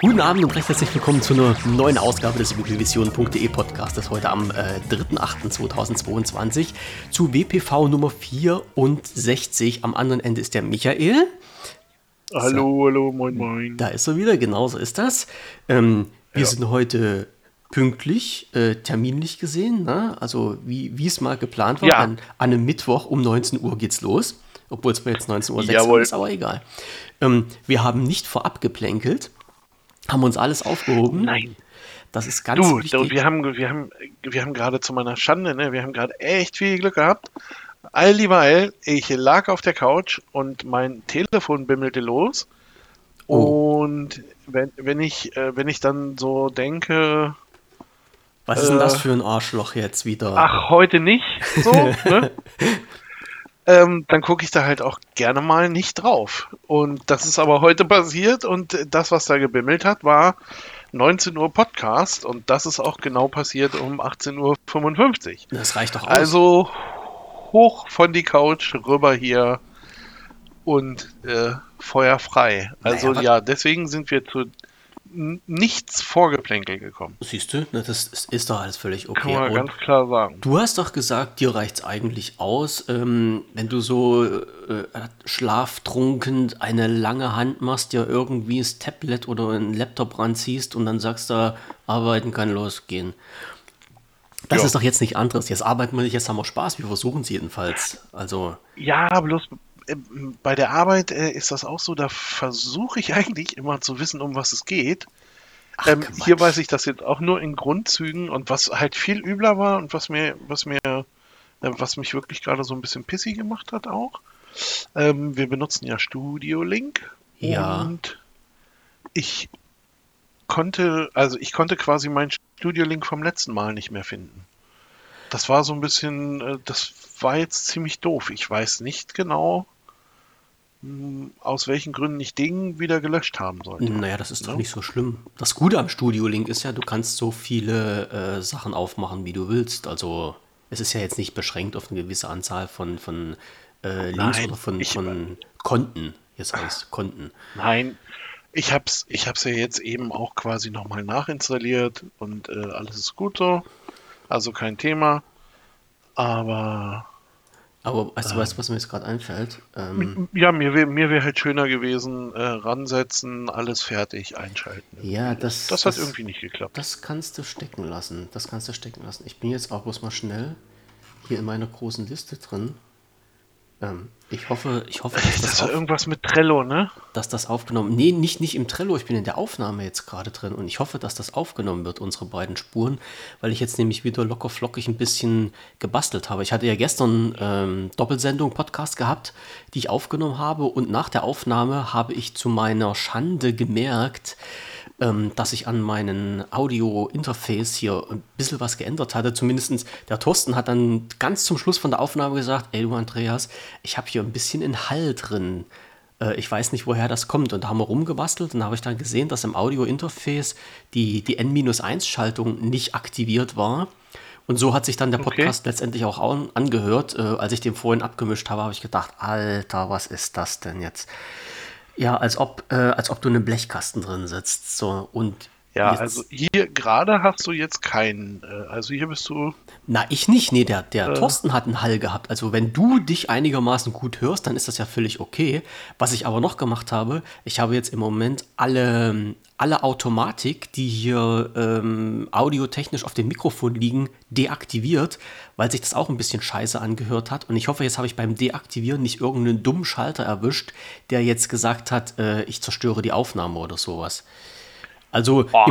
Guten Abend und recht herzlich willkommen zu einer neuen Ausgabe des wpvision.de Podcastes. Heute am äh, 3.8.2022 zu WPV Nummer 64. Am anderen Ende ist der Michael. Hallo, so. hallo, moin, moin. Da ist er wieder, genauso ist das. Ähm, wir ja. sind heute pünktlich, äh, terminlich gesehen, ne? also wie es mal geplant war. Ja. An, an, einem Mittwoch um 19 Uhr geht's los. Obwohl es jetzt 19.06 Uhr ist, aber egal. Ähm, wir haben nicht vorab geplänkelt, haben uns alles aufgehoben. Nein. Das ist ganz du, wichtig. wir haben, wir haben, wir haben gerade zu meiner Schande, ne, wir haben gerade echt viel Glück gehabt. All lieber ich lag auf der Couch und mein Telefon bimmelte los. Oh. Und wenn, wenn ich, äh, wenn ich dann so denke. Was ist denn das äh, für ein Arschloch jetzt wieder? Ach, heute nicht so, ne? ähm, dann gucke ich da halt auch gerne mal nicht drauf. Und das ist aber heute passiert und das, was da gebimmelt hat, war 19 Uhr Podcast und das ist auch genau passiert um 18.55 Uhr. Das reicht doch aus. Also hoch von die Couch rüber hier und äh, Feuer frei. Also naja, ja, deswegen sind wir zu nichts Vorgeplänkel gekommen. Siehst du, das ist, ist doch alles völlig okay. Kann man Und ganz klar sagen. Du hast doch gesagt, dir reicht es eigentlich aus, ähm, wenn du so äh, schlaftrunken eine lange Hand machst, dir irgendwie das Tablet oder einen Laptop ranziehst und dann sagst du, arbeiten kann losgehen. Das ja. ist doch jetzt nicht anderes. Jetzt arbeiten wir nicht, jetzt haben wir Spaß. Wir versuchen es jedenfalls. Also. Ja, bloß äh, bei der Arbeit äh, ist das auch so, da versuche ich eigentlich immer zu wissen, um was es geht. Ach, ähm, hier weiß ich das jetzt auch nur in Grundzügen und was halt viel übler war und was mir, was mir, äh, was mich wirklich gerade so ein bisschen pissy gemacht hat auch. Ähm, wir benutzen ja Studio Link. Ja. Und ich konnte, also ich konnte quasi meinen Studio Link vom letzten Mal nicht mehr finden. Das war so ein bisschen, äh, das war jetzt ziemlich doof. Ich weiß nicht genau, aus welchen Gründen ich den wieder gelöscht haben sollte. Naja, das ist ja? doch nicht so schlimm. Das Gute am Studio Link ist ja, du kannst so viele äh, Sachen aufmachen, wie du willst. Also es ist ja jetzt nicht beschränkt auf eine gewisse Anzahl von, von äh, Links Nein, oder von, ich, von Konten. Jetzt heißt Konten. Nein, ich hab's, ich hab's ja jetzt eben auch quasi nochmal nachinstalliert und äh, alles ist gut so. Also kein Thema. Aber aber weißt du, weißt, was mir jetzt gerade einfällt? Ähm, ja, mir wäre mir wär halt schöner gewesen, äh, ransetzen, alles fertig, einschalten. Ja, das, das, das hat irgendwie nicht geklappt. Das kannst du stecken lassen. Das kannst du stecken lassen. Ich bin jetzt auch bloß mal schnell hier in meiner großen Liste drin. Ähm, ich hoffe, ich hoffe, dass das, das war irgendwas mit Trello, ne? Dass das aufgenommen. Nee, nicht, nicht im Trello. Ich bin in der Aufnahme jetzt gerade drin und ich hoffe, dass das aufgenommen wird, unsere beiden Spuren, weil ich jetzt nämlich wieder locker flockig ein bisschen gebastelt habe. Ich hatte ja gestern ähm, Doppelsendung Podcast gehabt, die ich aufgenommen habe und nach der Aufnahme habe ich zu meiner Schande gemerkt, ähm, dass ich an meinen Audio-Interface hier ein bisschen was geändert hatte. Zumindest der Thorsten hat dann ganz zum Schluss von der Aufnahme gesagt, ey du Andreas, ich habe hier ein bisschen in Hall drin. Äh, ich weiß nicht, woher das kommt. Und da haben wir rumgebastelt und da habe ich dann gesehen, dass im Audio-Interface die, die N-1-Schaltung nicht aktiviert war. Und so hat sich dann der Podcast okay. letztendlich auch angehört. Äh, als ich den vorhin abgemischt habe, habe ich gedacht, Alter, was ist das denn jetzt? Ja, als ob, äh, als ob du in einem Blechkasten drin sitzt. So, und ja, jetzt, also hier gerade hast du jetzt keinen. Äh, also hier bist du. Na, ich nicht. Nee, der, der äh, Thorsten hat einen Hall gehabt. Also wenn du dich einigermaßen gut hörst, dann ist das ja völlig okay. Was ich aber noch gemacht habe, ich habe jetzt im Moment alle, alle Automatik, die hier ähm, audiotechnisch auf dem Mikrofon liegen, deaktiviert, weil sich das auch ein bisschen scheiße angehört hat. Und ich hoffe, jetzt habe ich beim Deaktivieren nicht irgendeinen dummen Schalter erwischt, der jetzt gesagt hat, äh, ich zerstöre die Aufnahme oder sowas. Also Ach,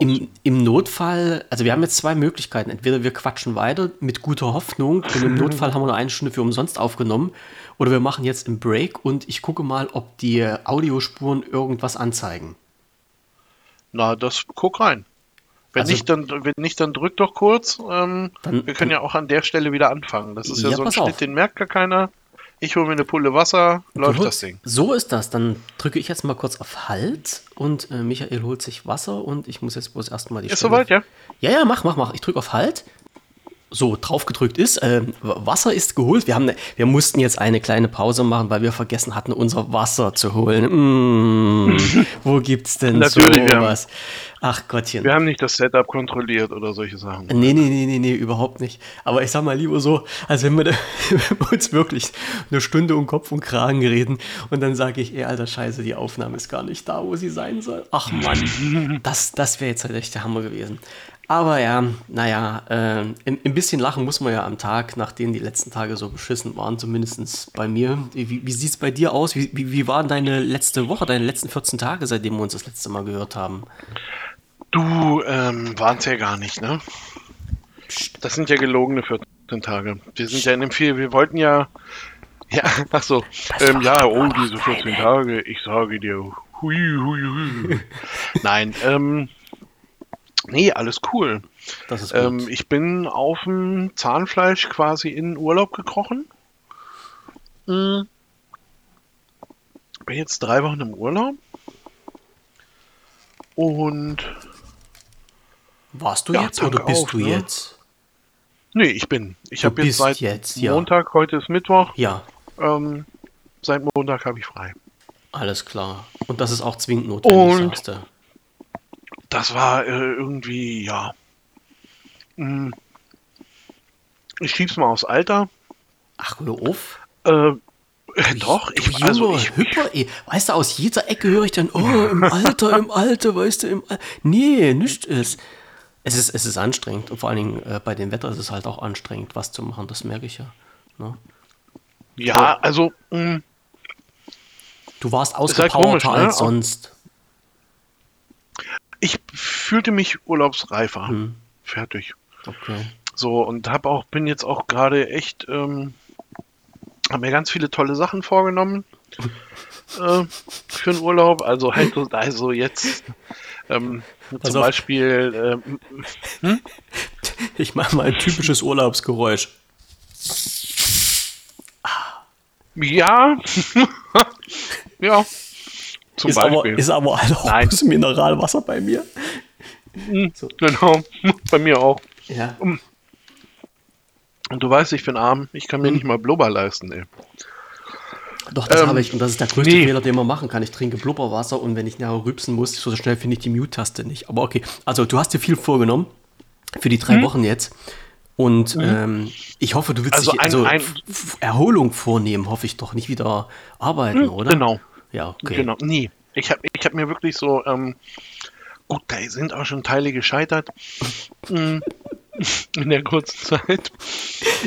im, im, im, Notfall, also wir haben jetzt zwei Möglichkeiten. Entweder wir quatschen weiter mit guter Hoffnung und im Notfall haben wir nur eine Stunde für umsonst aufgenommen. Oder wir machen jetzt einen Break und ich gucke mal, ob die Audiospuren irgendwas anzeigen. Na, das guck rein. Wenn, also, nicht, dann, wenn nicht, dann drück doch kurz. Ähm, dann, wir können ja auch an der Stelle wieder anfangen. Das ist ja, ja so ein Schnitt, auf. den merkt gar keiner. Ich hole mir eine Pulle Wasser, läuft das Ding. So ist das. Dann drücke ich jetzt mal kurz auf Halt und äh, Michael holt sich Wasser und ich muss jetzt bloß erstmal die Ist soweit, ja? Ja, ja, mach, mach, mach. Ich drücke auf Halt. So draufgedrückt ist. Äh, Wasser ist geholt. Wir, haben, wir mussten jetzt eine kleine Pause machen, weil wir vergessen hatten, unser Wasser zu holen. Mmh, wo gibt's denn Natürlich, sowas? Ach Gottchen. Wir haben nicht das Setup kontrolliert oder solche Sachen. Nee, nee, nee, nee, nee, überhaupt nicht. Aber ich sag mal lieber so, als wenn wir, da, wenn wir uns wirklich eine Stunde um Kopf und Kragen reden und dann sage ich, ey, alter Scheiße, die Aufnahme ist gar nicht da, wo sie sein soll. Ach Mann, das, das wäre jetzt halt echt der Hammer gewesen. Aber ja, naja, äh, ein, ein, bisschen lachen muss man ja am Tag, nachdem die letzten Tage so beschissen waren, zumindest bei mir. Wie, wie sieht es bei dir aus? Wie, wie, wie war deine letzte Woche, deine letzten 14 Tage, seitdem wir uns das letzte Mal gehört haben? Du, ähm, es ja gar nicht, ne? Das sind ja gelogene 14 Tage. Wir sind ja in dem Vier, wir wollten ja, ja, ach so, ähm, ja, oh, diese 14 Tage, ich sage dir, hui, hui, hui. Nein, ähm, Nee, alles cool. Das ist ähm, ich bin auf dem Zahnfleisch quasi in Urlaub gekrochen. Mhm. Bin jetzt drei Wochen im Urlaub. Und. Warst du ja, jetzt oder bist auf, du ne? jetzt? Nee, ich bin. Ich habe jetzt seit jetzt, ja. Montag, heute ist Mittwoch. Ja. Ähm, seit Montag habe ich frei. Alles klar. Und das ist auch zwingend notwendig, Und sagst du das war äh, irgendwie, ja. Hm. Ich schieb's mal aufs Alter. Ach, hör auf. Äh, doch, ich, du also ich, Hyper, ey, weißt du, aus jeder Ecke höre ich dann, oh, im Alter, im Alter, weißt du, im Alter. Nee, nicht ist. Es ist, es ist anstrengend. Und vor allen Dingen äh, bei dem Wetter ist es halt auch anstrengend, was zu machen, das merke ich ja. Ne? Ja, oh. also. Mh, hm. du warst halt ausgepowerter halt als ne? sonst ich fühlte mich urlaubsreifer. Hm. Fertig. Okay. So, und hab auch, bin jetzt auch gerade echt, ähm, habe mir ganz viele tolle Sachen vorgenommen äh, für den Urlaub. Also halt so, also jetzt ähm, zum auf. Beispiel. Ähm, hm? Ich mache mal ein typisches Urlaubsgeräusch. Ja. ja. Zum ist Beispiel. Aber, ist aber halt auch Nein. Mineralwasser bei mir. Mhm, so. Genau, bei mir auch. Ja. Und du weißt, ich bin arm, ich kann mir hm. nicht mal Blubber leisten, ey. Doch, das ähm, habe ich und das ist der größte nee. Fehler, den man machen kann. Ich trinke Blubberwasser und wenn ich nachher rübsen muss, so schnell finde ich die Mute-Taste nicht. Aber okay, also du hast dir viel vorgenommen für die drei hm. Wochen jetzt. Und mhm. ähm, ich hoffe, du willst also dich also ein, Erholung vornehmen, hoffe ich doch, nicht wieder arbeiten, mhm, oder? Genau, ja, okay. Genau, nie. Ich habe ich hab mir wirklich so, ähm, gut, da sind auch schon Teile gescheitert. Mm, in der kurzen Zeit.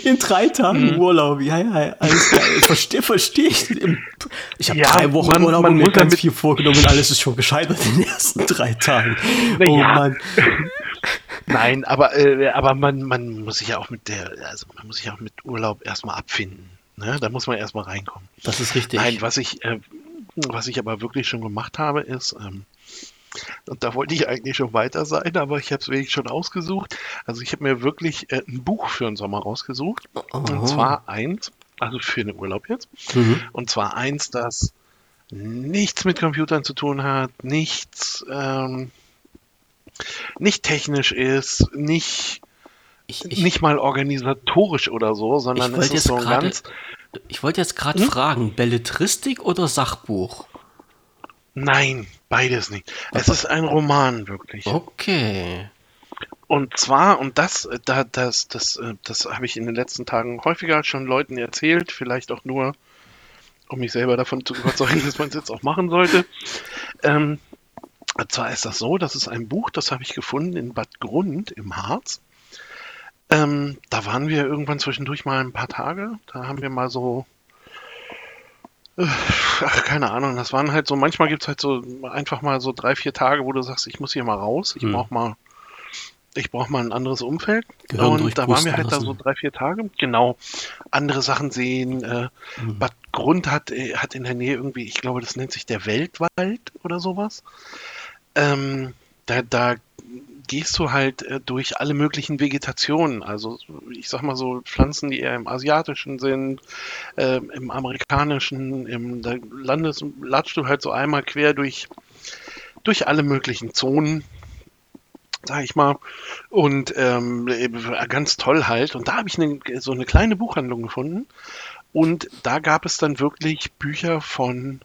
In drei Tagen mm. Urlaub, ja, ja, alles klar. Verstehe versteh ich. Ich habe ja, drei Wochen man, Urlaub man und mir ganz viel vorgenommen und alles ist schon gescheitert in den ersten drei Tagen. Na, oh ja. Mann. Nein, aber, äh, aber man, man muss sich ja auch mit der, also man muss sich auch mit Urlaub erstmal abfinden. Ne? Da muss man erstmal reinkommen. Das ist richtig. Nein, was ich, äh, was ich aber wirklich schon gemacht habe, ist, ähm, und da wollte ich eigentlich schon weiter sein, aber ich habe es wirklich schon ausgesucht. Also ich habe mir wirklich äh, ein Buch für den Sommer rausgesucht. Oh. Und zwar eins, also für den Urlaub jetzt. Mhm. Und zwar eins, das nichts mit Computern zu tun hat, nichts, ähm, nicht technisch ist, nicht, ich, ich, nicht mal organisatorisch oder so, sondern es ist so ein ganz ich wollte jetzt gerade hm? fragen, Belletristik oder Sachbuch? Nein, beides nicht. Es ist ein Roman, wirklich. Okay. Und zwar, und das, da, das, das, äh, das habe ich in den letzten Tagen häufiger schon Leuten erzählt, vielleicht auch nur, um mich selber davon zu überzeugen, dass man es jetzt auch machen sollte. Ähm, und zwar ist das so, das ist ein Buch, das habe ich gefunden in Bad Grund im Harz. Ähm, da waren wir irgendwann zwischendurch mal ein paar Tage. Da haben wir mal so. Äh, ach, keine Ahnung, das waren halt so, manchmal gibt es halt so einfach mal so drei, vier Tage, wo du sagst, ich muss hier mal raus, ich hm. brauch mal, ich brauche mal ein anderes Umfeld. Gehirn und da waren wir halt lassen. da so drei, vier Tage. Genau. Andere Sachen sehen. Äh, hm. Bad Grund hat, äh, hat in der Nähe irgendwie, ich glaube, das nennt sich der Weltwald oder sowas. Ähm, da, da gehst du halt äh, durch alle möglichen Vegetationen. Also ich sag mal so Pflanzen, die eher im asiatischen sind, äh, im amerikanischen, im da landes, latschst du halt so einmal quer durch, durch alle möglichen Zonen. sag ich mal. Und ähm, ganz toll halt. Und da habe ich eine, so eine kleine Buchhandlung gefunden. Und da gab es dann wirklich Bücher von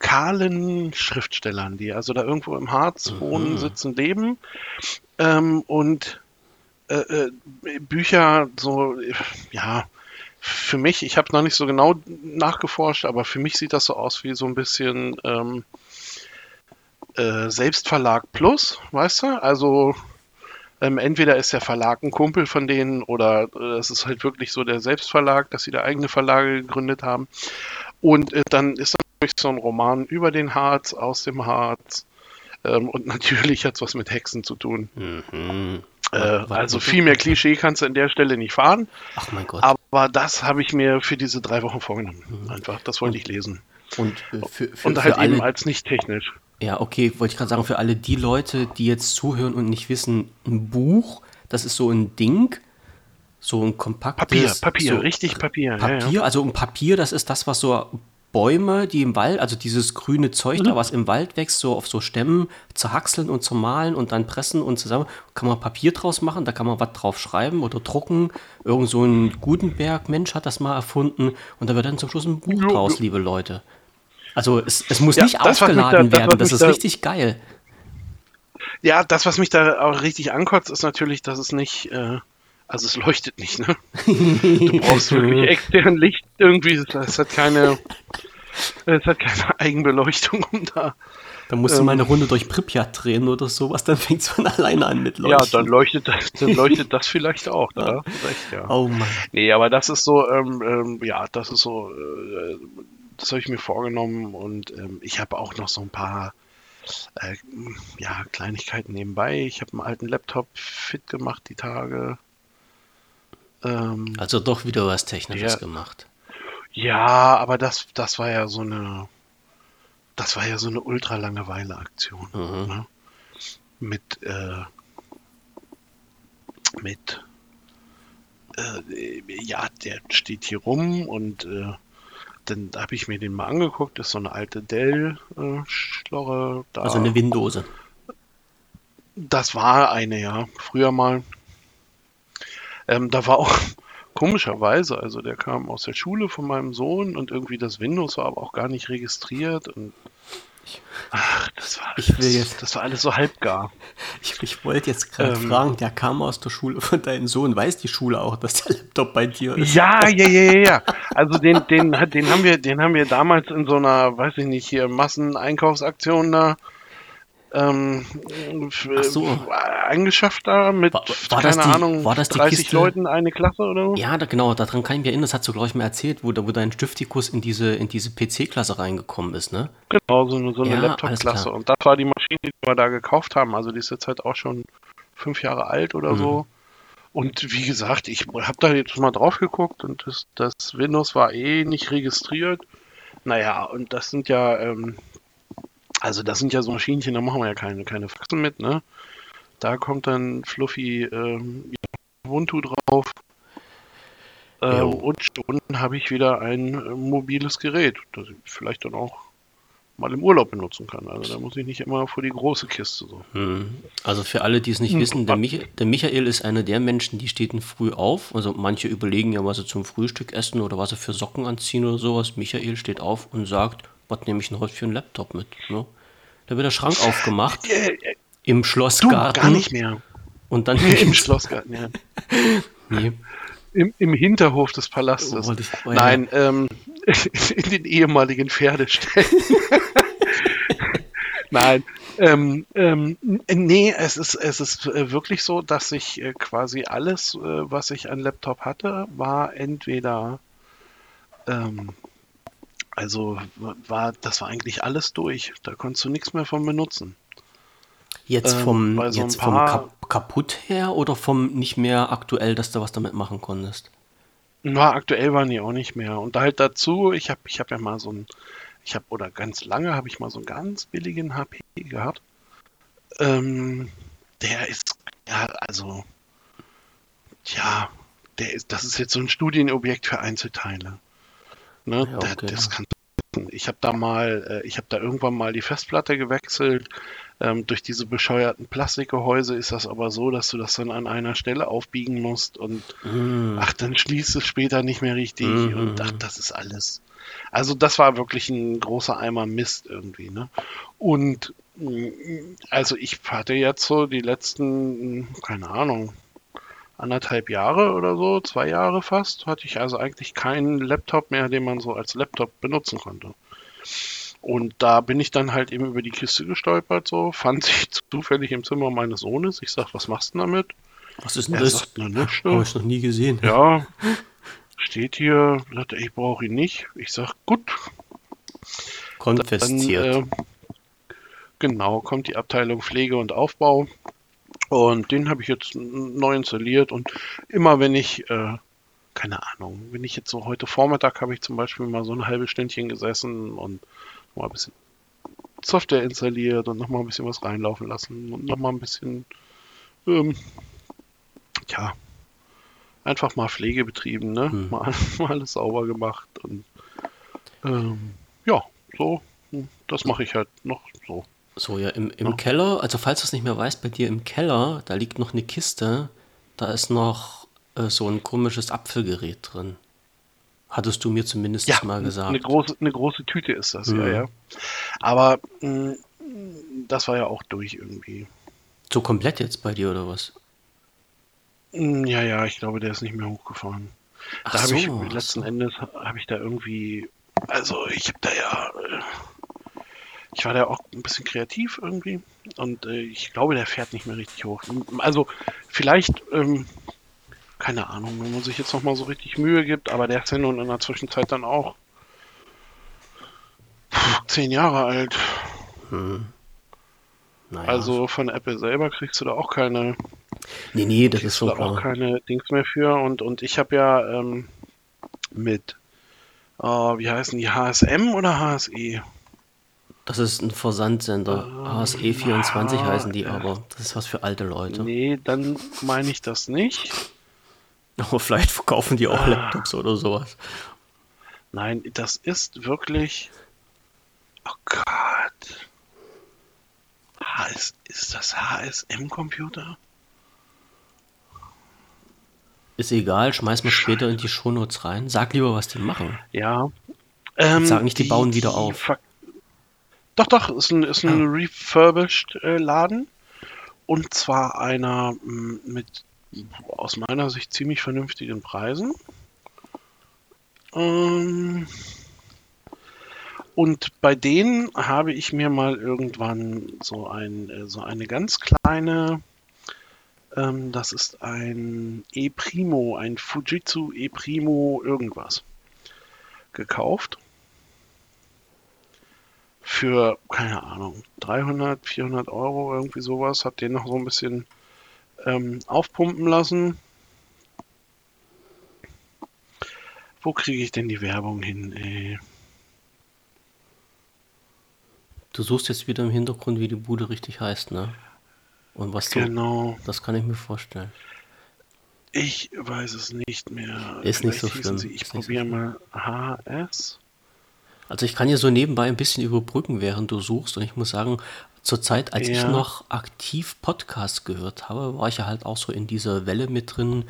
lokalen Schriftstellern, die also da irgendwo im Harz mhm. wohnen, sitzen, leben. Ähm, und äh, äh, Bücher so, ja, für mich, ich habe noch nicht so genau nachgeforscht, aber für mich sieht das so aus wie so ein bisschen ähm, äh, Selbstverlag Plus, weißt du? Also ähm, entweder ist der Verlag ein Kumpel von denen oder äh, es ist halt wirklich so der Selbstverlag, dass sie da eigene Verlage gegründet haben. Und äh, dann ist natürlich so ein Roman über den Harz, aus dem Harz. Ähm, und natürlich hat es was mit Hexen zu tun. Mhm. Äh, also viel mehr Klischee kannst du an der Stelle nicht fahren. Ach mein Gott. Aber das habe ich mir für diese drei Wochen vorgenommen. Mhm. Einfach, das wollte ich lesen. Und, äh, für, für, und halt für eben als nicht technisch. Ja, okay, wollte ich gerade sagen, für alle die Leute, die jetzt zuhören und nicht wissen, ein Buch, das ist so ein Ding, so ein kompaktes... Papier, Papier, so richtig Papier. Papier, ja, ja. also ein Papier, das ist das, was so Bäume, die im Wald, also dieses grüne Zeug mhm. da, was im Wald wächst, so auf so Stämmen zerhackseln und zermahlen und dann pressen und zusammen, kann man Papier draus machen, da kann man was drauf schreiben oder drucken. Irgend so ein Gutenberg-Mensch hat das mal erfunden und da wird dann zum Schluss ein Buch draus, liebe Leute. Also es, es muss ja, nicht das, aufgeladen da, das, werden, das ist da, richtig geil. Ja, das, was mich da auch richtig ankotzt, ist natürlich, dass es nicht, äh, also es leuchtet nicht, ne? Du brauchst wirklich extern Licht irgendwie, es hat keine, es hat keine Eigenbeleuchtung, um da dann musst ähm, du mal eine Runde durch Pripyat drehen oder sowas, dann fängt es von alleine an mit Leuchten. Ja, dann leuchtet das, dann leuchtet das vielleicht auch, da recht, ja. Oh Mann. Nee, aber das ist so, ähm, ähm, ja, das ist so, äh, das habe ich mir vorgenommen und ähm, ich habe auch noch so ein paar äh, ja, Kleinigkeiten nebenbei. Ich habe einen alten Laptop fit gemacht die Tage. Ähm, also doch wieder was Technisches der, gemacht. Ja, aber das, das war ja so eine, das war ja so eine ultra Langeweile-Aktion. Mhm. Ne? Mit, äh, mit, äh, ja, der steht hier rum und äh, dann habe ich mir den mal angeguckt. Das ist so eine alte Dell-Schlorre. Äh, also eine Windows. Das war eine, ja. Früher mal. Ähm, da war auch komischerweise, also der kam aus der Schule von meinem Sohn und irgendwie das Windows war aber auch gar nicht registriert und Ach, das war, ich will jetzt, das war alles so halbgar. Ich, ich wollte jetzt gerade ähm, fragen, der kam aus der Schule von deinem Sohn. Weiß die Schule auch, dass der Laptop bei dir ist? Ja, ja, ja, ja, ja. Also den, den, den, haben wir, den haben wir damals in so einer, weiß ich nicht, hier Masseneinkaufsaktion da ähm, so. eingeschafft da mit, war, war keine die, Ahnung, war das 30 Kiste? Leuten eine Klasse oder so? Ja, da, genau, daran kann ich mich erinnern, das hast du, glaube ich, mal erzählt, wo, wo dein Stiftikus in diese, in diese PC-Klasse reingekommen ist, ne? Genau, so eine, so eine ja, Laptop-Klasse. Und das war die Maschine, die wir da gekauft haben. Also die ist jetzt halt auch schon fünf Jahre alt oder mhm. so. Und wie gesagt, ich habe da jetzt mal drauf geguckt und das, das Windows war eh nicht registriert. Naja, und das sind ja, ähm, also das sind ja so Maschinchen, da machen wir ja keine, keine Faxen mit, ne? Da kommt dann Fluffy ähm, Ubuntu drauf. Äh, und schon habe ich wieder ein äh, mobiles Gerät, das ich vielleicht dann auch mal im Urlaub benutzen kann. Also da muss ich nicht immer vor die große Kiste so. Hm. Also für alle, die es nicht hm. wissen, der, Mich der, Michael ist einer der Menschen, die steht früh auf. Also manche überlegen ja, was sie zum Frühstück essen oder was sie für Socken anziehen oder sowas. Michael steht auf und sagt, was nehme ich denn heute für einen Laptop mit? Ne? Da wird der Schrank aufgemacht. Äh, äh, Im Schlossgarten. Du, gar nicht mehr. Und dann Im Schlossgarten, ja. nee. Im, Im Hinterhof des Palastes. Oh, Nein, ähm, in den ehemaligen Pferdeställen. Nein, ähm, ähm, nee, es ist, es ist äh, wirklich so, dass ich äh, quasi alles, äh, was ich an Laptop hatte, war entweder ähm, also war, das war eigentlich alles durch. Da konntest du nichts mehr von benutzen. Jetzt ähm, vom, ähm, so jetzt vom Kap kaputt her oder vom nicht mehr aktuell, dass du was damit machen konntest? Na, aktuell waren die auch nicht mehr. Und halt dazu, ich habe ich hab ja mal so ein, ich habe, oder ganz lange habe ich mal so einen ganz billigen HP gehabt. Ähm, der ist, ja, also, ja, der ist, das ist jetzt so ein Studienobjekt für Einzelteile. Ne? Ja, okay. das kann ich habe da mal, äh, ich habe da irgendwann mal die Festplatte gewechselt. Ähm, durch diese bescheuerten Plastikgehäuse ist das aber so, dass du das dann an einer Stelle aufbiegen musst und mm. ach, dann schließt es später nicht mehr richtig mm. und ach, das ist alles. Also das war wirklich ein großer Eimer Mist irgendwie, ne? Und mm, also ich hatte jetzt so die letzten, keine Ahnung, anderthalb Jahre oder so, zwei Jahre fast, hatte ich also eigentlich keinen Laptop mehr, den man so als Laptop benutzen konnte. Und da bin ich dann halt eben über die Kiste gestolpert, so, fand sich zufällig im Zimmer meines Sohnes. Ich sag, was machst du damit? Was ist denn er das? Sagt, na, Habe ich noch nie gesehen. Ja, steht hier, sagt, ich brauche ihn nicht. Ich sag, gut. Konfisziert. Dann, äh, genau, kommt die Abteilung Pflege und Aufbau. Und den habe ich jetzt neu installiert. Und immer wenn ich äh, keine Ahnung, wenn ich jetzt so heute Vormittag habe ich zum Beispiel mal so ein halbes Stündchen gesessen und mal ein bisschen Software installiert und nochmal ein bisschen was reinlaufen lassen und nochmal ein bisschen, ähm, ja, einfach mal Pflege betrieben, ne? Hm. Mal, mal, alles sauber gemacht und ähm, ja, so, das mache ich halt noch so. So, ja, im, im ja. Keller, also falls du es nicht mehr weißt, bei dir im Keller, da liegt noch eine Kiste, da ist noch äh, so ein komisches Apfelgerät drin. Hattest du mir zumindest ja, mal gesagt. Eine große, eine große Tüte ist das, mhm. ja, ja. Aber mh, mm, das war ja auch durch irgendwie. So komplett jetzt bei dir oder was? Mm, ja, ja, ich glaube, der ist nicht mehr hochgefahren. Ach da habe so, ich letzten so. Endes habe ich da irgendwie, also ich habe da ja, äh, ich war da auch ein bisschen kreativ irgendwie und äh, ich glaube, der fährt nicht mehr richtig hoch. Also vielleicht ähm, keine Ahnung, wenn man sich jetzt nochmal so richtig Mühe gibt, aber der ist ja nun in der Zwischenzeit dann auch zehn Jahre alt. Hm. Naja. Also von Apple selber kriegst du da auch keine. Nee, nee, das ist schon da auch keine Dings mehr für. Und, und ich habe ja ähm, mit, äh, wie heißen die, HSM oder HSE? Das ist ein Versandsender. Ähm, HSE24 ah, heißen die aber. Das ist was für alte Leute. Nee, dann meine ich das nicht. Aber vielleicht verkaufen die auch ah. Laptops oder sowas. Nein, das ist wirklich. Oh Gott. HS, ist das HSM-Computer? Ist egal, schmeiß mal später in die Shownotes rein. Sag lieber, was die machen. Ja. Ähm, sag nicht, die, die bauen wieder auf. Doch, doch, ist ein, ist ein ah. refurbished äh, Laden. Und zwar einer mm, mit aus meiner Sicht ziemlich vernünftigen Preisen. Ähm, und bei denen habe ich mir mal irgendwann so, ein, äh, so eine ganz kleine, ähm, das ist ein E-Primo, ein Fujitsu E-Primo irgendwas, gekauft. Für, keine Ahnung, 300, 400 Euro, irgendwie sowas. Hat den noch so ein bisschen ähm, aufpumpen lassen. Wo kriege ich denn die Werbung hin? Ey? Du suchst jetzt wieder im Hintergrund, wie die Bude richtig heißt, ne? Und was du. Genau. Das kann ich mir vorstellen. Ich weiß es nicht mehr. Ist Vielleicht nicht so schlimm. Sie, ich probiere so mal HS. Also ich kann hier so nebenbei ein bisschen überbrücken, während du suchst. Und ich muss sagen, zur Zeit, als ja. ich noch aktiv Podcasts gehört habe, war ich ja halt auch so in dieser Welle mit drin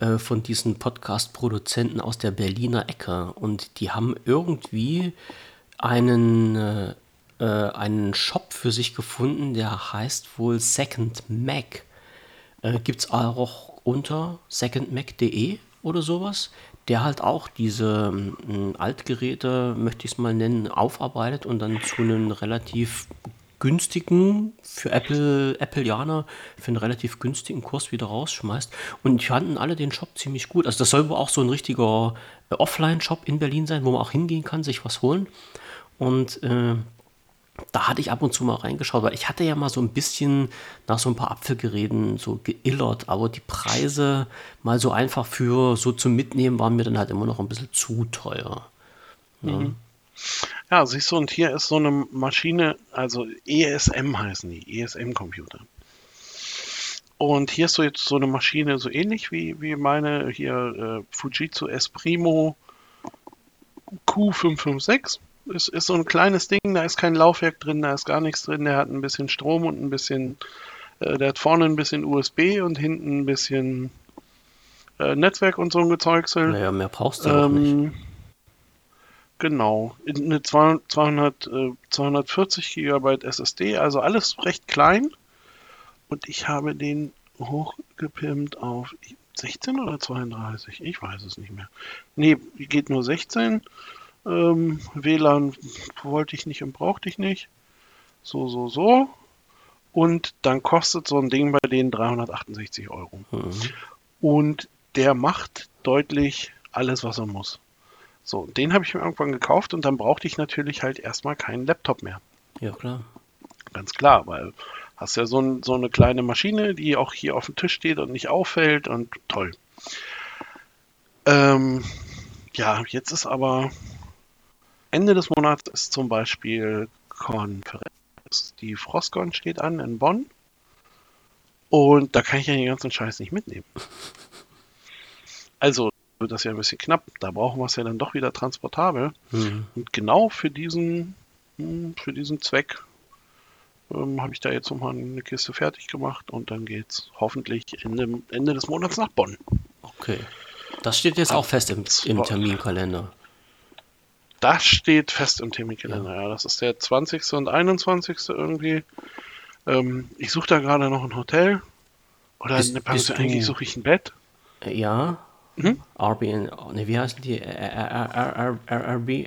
äh, von diesen Podcast-Produzenten aus der Berliner Ecke. Und die haben irgendwie einen, äh, äh einen Shop für sich gefunden, der heißt wohl Second Mac. Äh, Gibt es auch unter secondmac.de oder sowas der halt auch diese ähm, Altgeräte, möchte ich es mal nennen, aufarbeitet und dann zu einem relativ günstigen, für Apple, Appleianer, für einen relativ günstigen Kurs wieder rausschmeißt. Und die fanden alle den Shop ziemlich gut. Also das soll wohl auch so ein richtiger äh, Offline-Shop in Berlin sein, wo man auch hingehen kann, sich was holen. Und äh, da hatte ich ab und zu mal reingeschaut, weil ich hatte ja mal so ein bisschen nach so ein paar Apfelgeräten so geillert, aber die Preise mal so einfach für so zum Mitnehmen waren mir dann halt immer noch ein bisschen zu teuer. Ja. Mhm. Ja, siehst du, und hier ist so eine Maschine, also ESM heißen die, ESM-Computer. Und hier ist so jetzt so eine Maschine, so ähnlich wie, wie meine hier äh, Fujitsu Esprimo Q556. Ist, ist so ein kleines Ding, da ist kein Laufwerk drin, da ist gar nichts drin. Der hat ein bisschen Strom und ein bisschen, äh, der hat vorne ein bisschen USB und hinten ein bisschen äh, Netzwerk und so ein Gezeugsel. Naja, mehr brauchst du ähm, auch nicht. Genau, eine 200, äh, 240 GB SSD, also alles recht klein. Und ich habe den hochgepimpt auf 16 oder 32? Ich weiß es nicht mehr. Nee, geht nur 16. Ähm, WLAN wollte ich nicht und brauchte ich nicht. So, so, so. Und dann kostet so ein Ding bei denen 368 Euro. Mhm. Und der macht deutlich alles, was er muss. So, den habe ich mir irgendwann gekauft und dann brauchte ich natürlich halt erstmal keinen Laptop mehr. Ja, klar. Ganz klar, weil hast ja so, ein, so eine kleine Maschine, die auch hier auf dem Tisch steht und nicht auffällt und toll. Ähm, ja, jetzt ist aber Ende des Monats ist zum Beispiel Konferenz. Die Frostcon steht an in Bonn. Und da kann ich ja den ganzen Scheiß nicht mitnehmen. Also wird das ja ein bisschen knapp. Da brauchen wir es ja dann doch wieder transportabel. Mhm. Und genau für diesen, hm, für diesen Zweck ähm, habe ich da jetzt nochmal eine Kiste fertig gemacht und dann geht es hoffentlich Ende, Ende des Monats nach Bonn. Okay. Das steht jetzt auch fest im, im Terminkalender. Das steht fest im Terminkalender, ja. ja. Das ist der 20. und 21. irgendwie. Ähm, ich suche da gerade noch ein Hotel. Oder bist, eine Pension. Eigentlich suche ich ein Bett. Ja. Hm? Airbnb, ne, wie heißen die?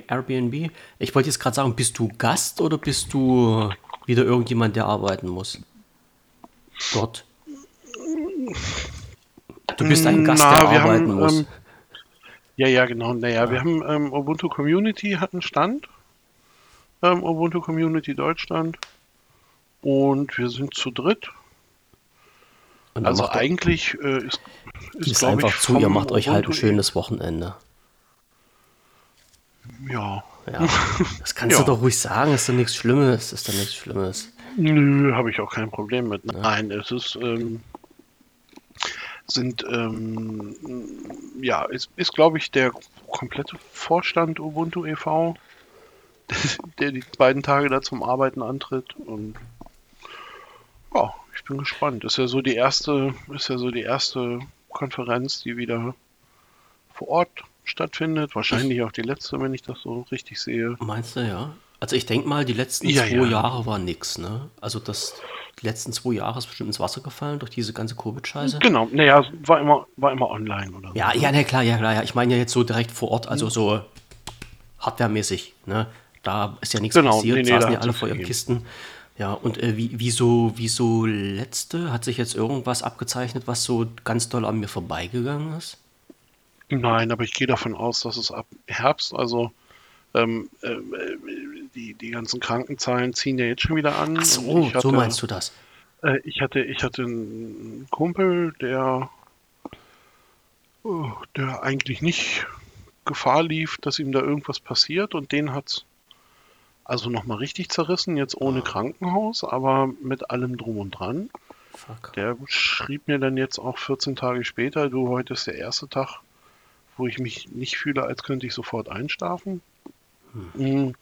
Airbnb? Ich wollte jetzt gerade sagen, bist du Gast oder bist du wieder irgendjemand, der arbeiten muss? Dort. Du bist ein Gast, Na, der arbeiten haben, muss. Ähm, ja, ja, genau. Naja, ja. wir haben ähm, Ubuntu Community hat einen Stand. Ähm, Ubuntu Community Deutschland. Und wir sind zu dritt. Also eigentlich äh, ist, ist, ist einfach ich, zu, ihr macht euch halt ein schönes Wochenende. Ja. Ja, das kannst ja. du doch ruhig sagen, ist doch nichts Schlimmes, ist doch nichts Schlimmes. Nö, habe ich auch kein Problem mit. Ja. Nein, es ist, ähm, sind, ähm, ja, ist, ist glaube ich, der komplette Vorstand Ubuntu e.V., der die beiden Tage da zum Arbeiten antritt und ja, ich bin gespannt. Ist ja so die erste, ist ja so die erste Konferenz, die wieder vor Ort stattfindet. Wahrscheinlich auch die letzte, wenn ich das so richtig sehe. Meinst du, ja? Also ich denke mal, die letzten ja, zwei ja. Jahre war nix, ne? Also das, die letzten zwei Jahre ist bestimmt ins Wasser gefallen durch diese ganze Covid-Scheiße. Genau, naja, war immer, war immer online oder. Ja, ja, ne, klar, ja, klar, ja. Ich meine ja jetzt so direkt vor Ort, also so hardwaremäßig, ne? Da ist ja nichts genau, passiert, nee, nee, saßen ja alle vor ihren Kisten. Ja, und äh, wie, wieso, wieso letzte? Hat sich jetzt irgendwas abgezeichnet, was so ganz doll an mir vorbeigegangen ist? Nein, aber ich gehe davon aus, dass es ab Herbst, also ähm, äh, die, die ganzen Krankenzahlen ziehen ja jetzt schon wieder an. Ach so, hatte, so meinst du das? Äh, ich, hatte, ich hatte einen Kumpel, der, oh, der eigentlich nicht Gefahr lief, dass ihm da irgendwas passiert und den hat es also nochmal richtig zerrissen, jetzt ohne Krankenhaus, aber mit allem drum und dran. Fuck. Der schrieb mir dann jetzt auch 14 Tage später, du, heute ist der erste Tag, wo ich mich nicht fühle, als könnte ich sofort einschlafen. Hm.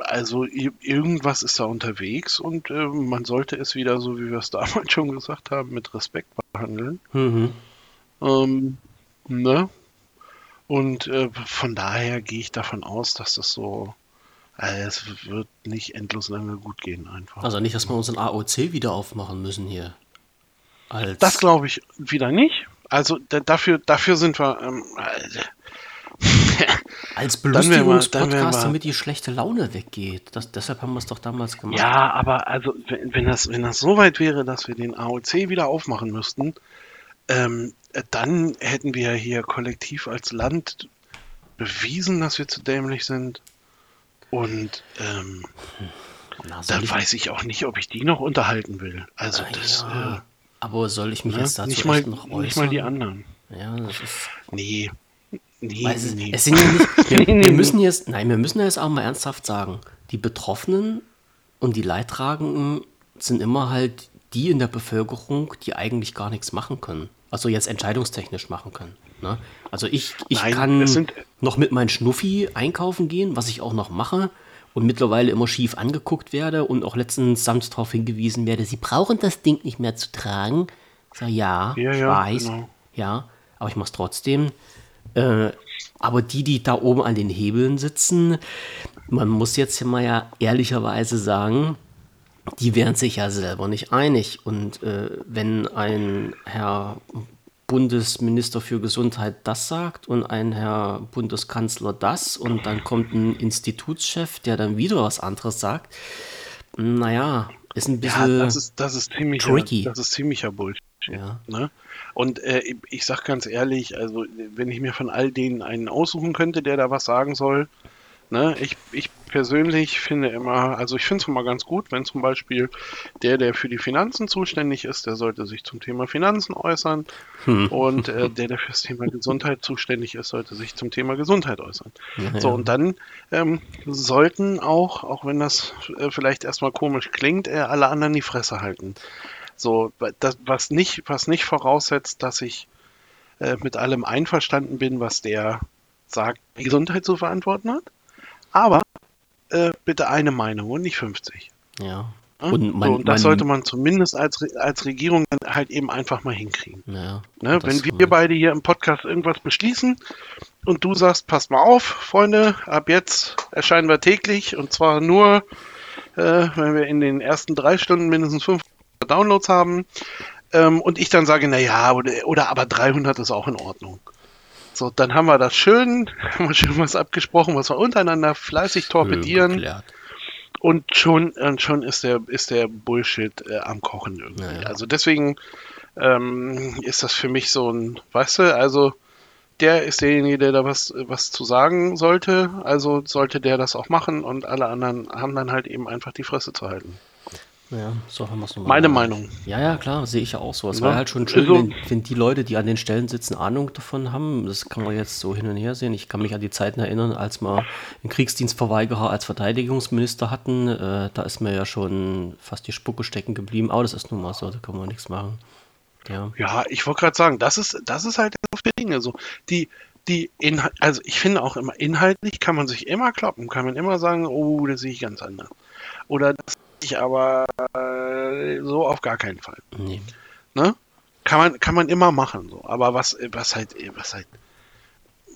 Also irgendwas ist da unterwegs und äh, man sollte es wieder, so wie wir es damals schon gesagt haben, mit Respekt behandeln. Mhm. Ähm, ne? Und äh, von daher gehe ich davon aus, dass das so, äh, es wird nicht endlos lange gut gehen einfach. Also nicht, dass wir unseren AOC wieder aufmachen müssen hier. Als das glaube ich wieder nicht. Also dafür, dafür sind wir. Ähm, Als Belustigungspodcast, damit die schlechte Laune weggeht. Das, deshalb haben wir es doch damals gemacht. Ja, aber also wenn, wenn, das, wenn das so weit wäre, dass wir den AOC wieder aufmachen müssten, ähm, dann hätten wir hier kollektiv als Land bewiesen, dass wir zu dämlich sind. Und ähm, Na, da ich weiß ich auch nicht, ob ich die noch unterhalten will. Also ah, das. Ja. Äh, aber soll ich mich ne? jetzt dazu nicht mal, noch äußern? Nicht mal die anderen. Ja, das ist. Nee. Nee, es, nee. es sind ja nicht. Wir, wir, müssen jetzt, nein, wir müssen jetzt auch mal ernsthaft sagen, die Betroffenen und die Leidtragenden sind immer halt die in der Bevölkerung, die eigentlich gar nichts machen können. Also jetzt entscheidungstechnisch machen können. Ne? Also ich, ich Nein, kann noch mit meinem Schnuffi einkaufen gehen, was ich auch noch mache und mittlerweile immer schief angeguckt werde und auch letztens Samstag darauf hingewiesen werde, sie brauchen das Ding nicht mehr zu tragen. Ich sage, ja, ja, ich ja, weiß, genau. ja, aber ich mache es trotzdem. Äh, aber die, die da oben an den Hebeln sitzen, man muss jetzt ja mal ja ehrlicherweise sagen, die wären sich ja selber nicht einig. Und äh, wenn ein Herr Bundesminister für Gesundheit das sagt und ein Herr Bundeskanzler das und dann kommt ein Institutschef, der dann wieder was anderes sagt, naja, ist ein bisschen ja, das ist, das ist ziemlich, tricky. Das ist ziemlicher Bullshit. Ja. Ne? Und äh, ich sag ganz ehrlich, also wenn ich mir von all denen einen aussuchen könnte, der da was sagen soll, Ne? Ich, ich persönlich finde immer, also ich finde es immer ganz gut, wenn zum Beispiel der, der für die Finanzen zuständig ist, der sollte sich zum Thema Finanzen äußern hm. und äh, der, der für das Thema Gesundheit zuständig ist, sollte sich zum Thema Gesundheit äußern. Ja, so, und dann ähm, sollten auch, auch wenn das äh, vielleicht erstmal komisch klingt, äh, alle anderen die Fresse halten. So, das, was nicht, was nicht voraussetzt, dass ich äh, mit allem einverstanden bin, was der sagt, die Gesundheit zu verantworten hat. Aber äh, bitte eine Meinung und nicht 50. Ja. Und, man, so, und das man, sollte man zumindest als, als Regierung halt eben einfach mal hinkriegen. Ja, ne? Wenn wir beide hier im Podcast irgendwas beschließen und du sagst, passt mal auf, Freunde, ab jetzt erscheinen wir täglich und zwar nur, äh, wenn wir in den ersten drei Stunden mindestens 500 Downloads haben ähm, und ich dann sage, naja, oder, oder aber 300 ist auch in Ordnung. So, dann haben wir das schön, haben wir schön was abgesprochen, was wir untereinander fleißig torpedieren. und schon, und schon ist der, ist der Bullshit äh, am Kochen irgendwie. Naja. Also deswegen ähm, ist das für mich so ein, weißt du, also der ist derjenige, der da was, was zu sagen sollte, also sollte der das auch machen und alle anderen haben dann halt eben einfach die Fresse zu halten. Ja, so haben wir es Meine Meinung. Ja, ja, klar, sehe ich ja auch so. Es ja. wäre halt schon schön, also, wenn, wenn, die Leute, die an den Stellen sitzen, Ahnung davon haben. Das kann man jetzt so hin und her sehen. Ich kann mich an die Zeiten erinnern, als wir einen Kriegsdienstverweigerer als Verteidigungsminister hatten. Äh, da ist mir ja schon fast die Spucke stecken geblieben. Aber das ist nun mal so, da kann man nichts machen. Ja, ja ich wollte gerade sagen, das ist, das ist halt das Ding. Also die, die Inhalt, also ich finde auch immer, inhaltlich kann man sich immer kloppen, kann man immer sagen, oh, das sehe ich ganz anders. Oder das ich aber äh, so auf gar keinen Fall. Nee. Ne? Kann man, kann man immer machen, so. Aber was, was halt, was halt,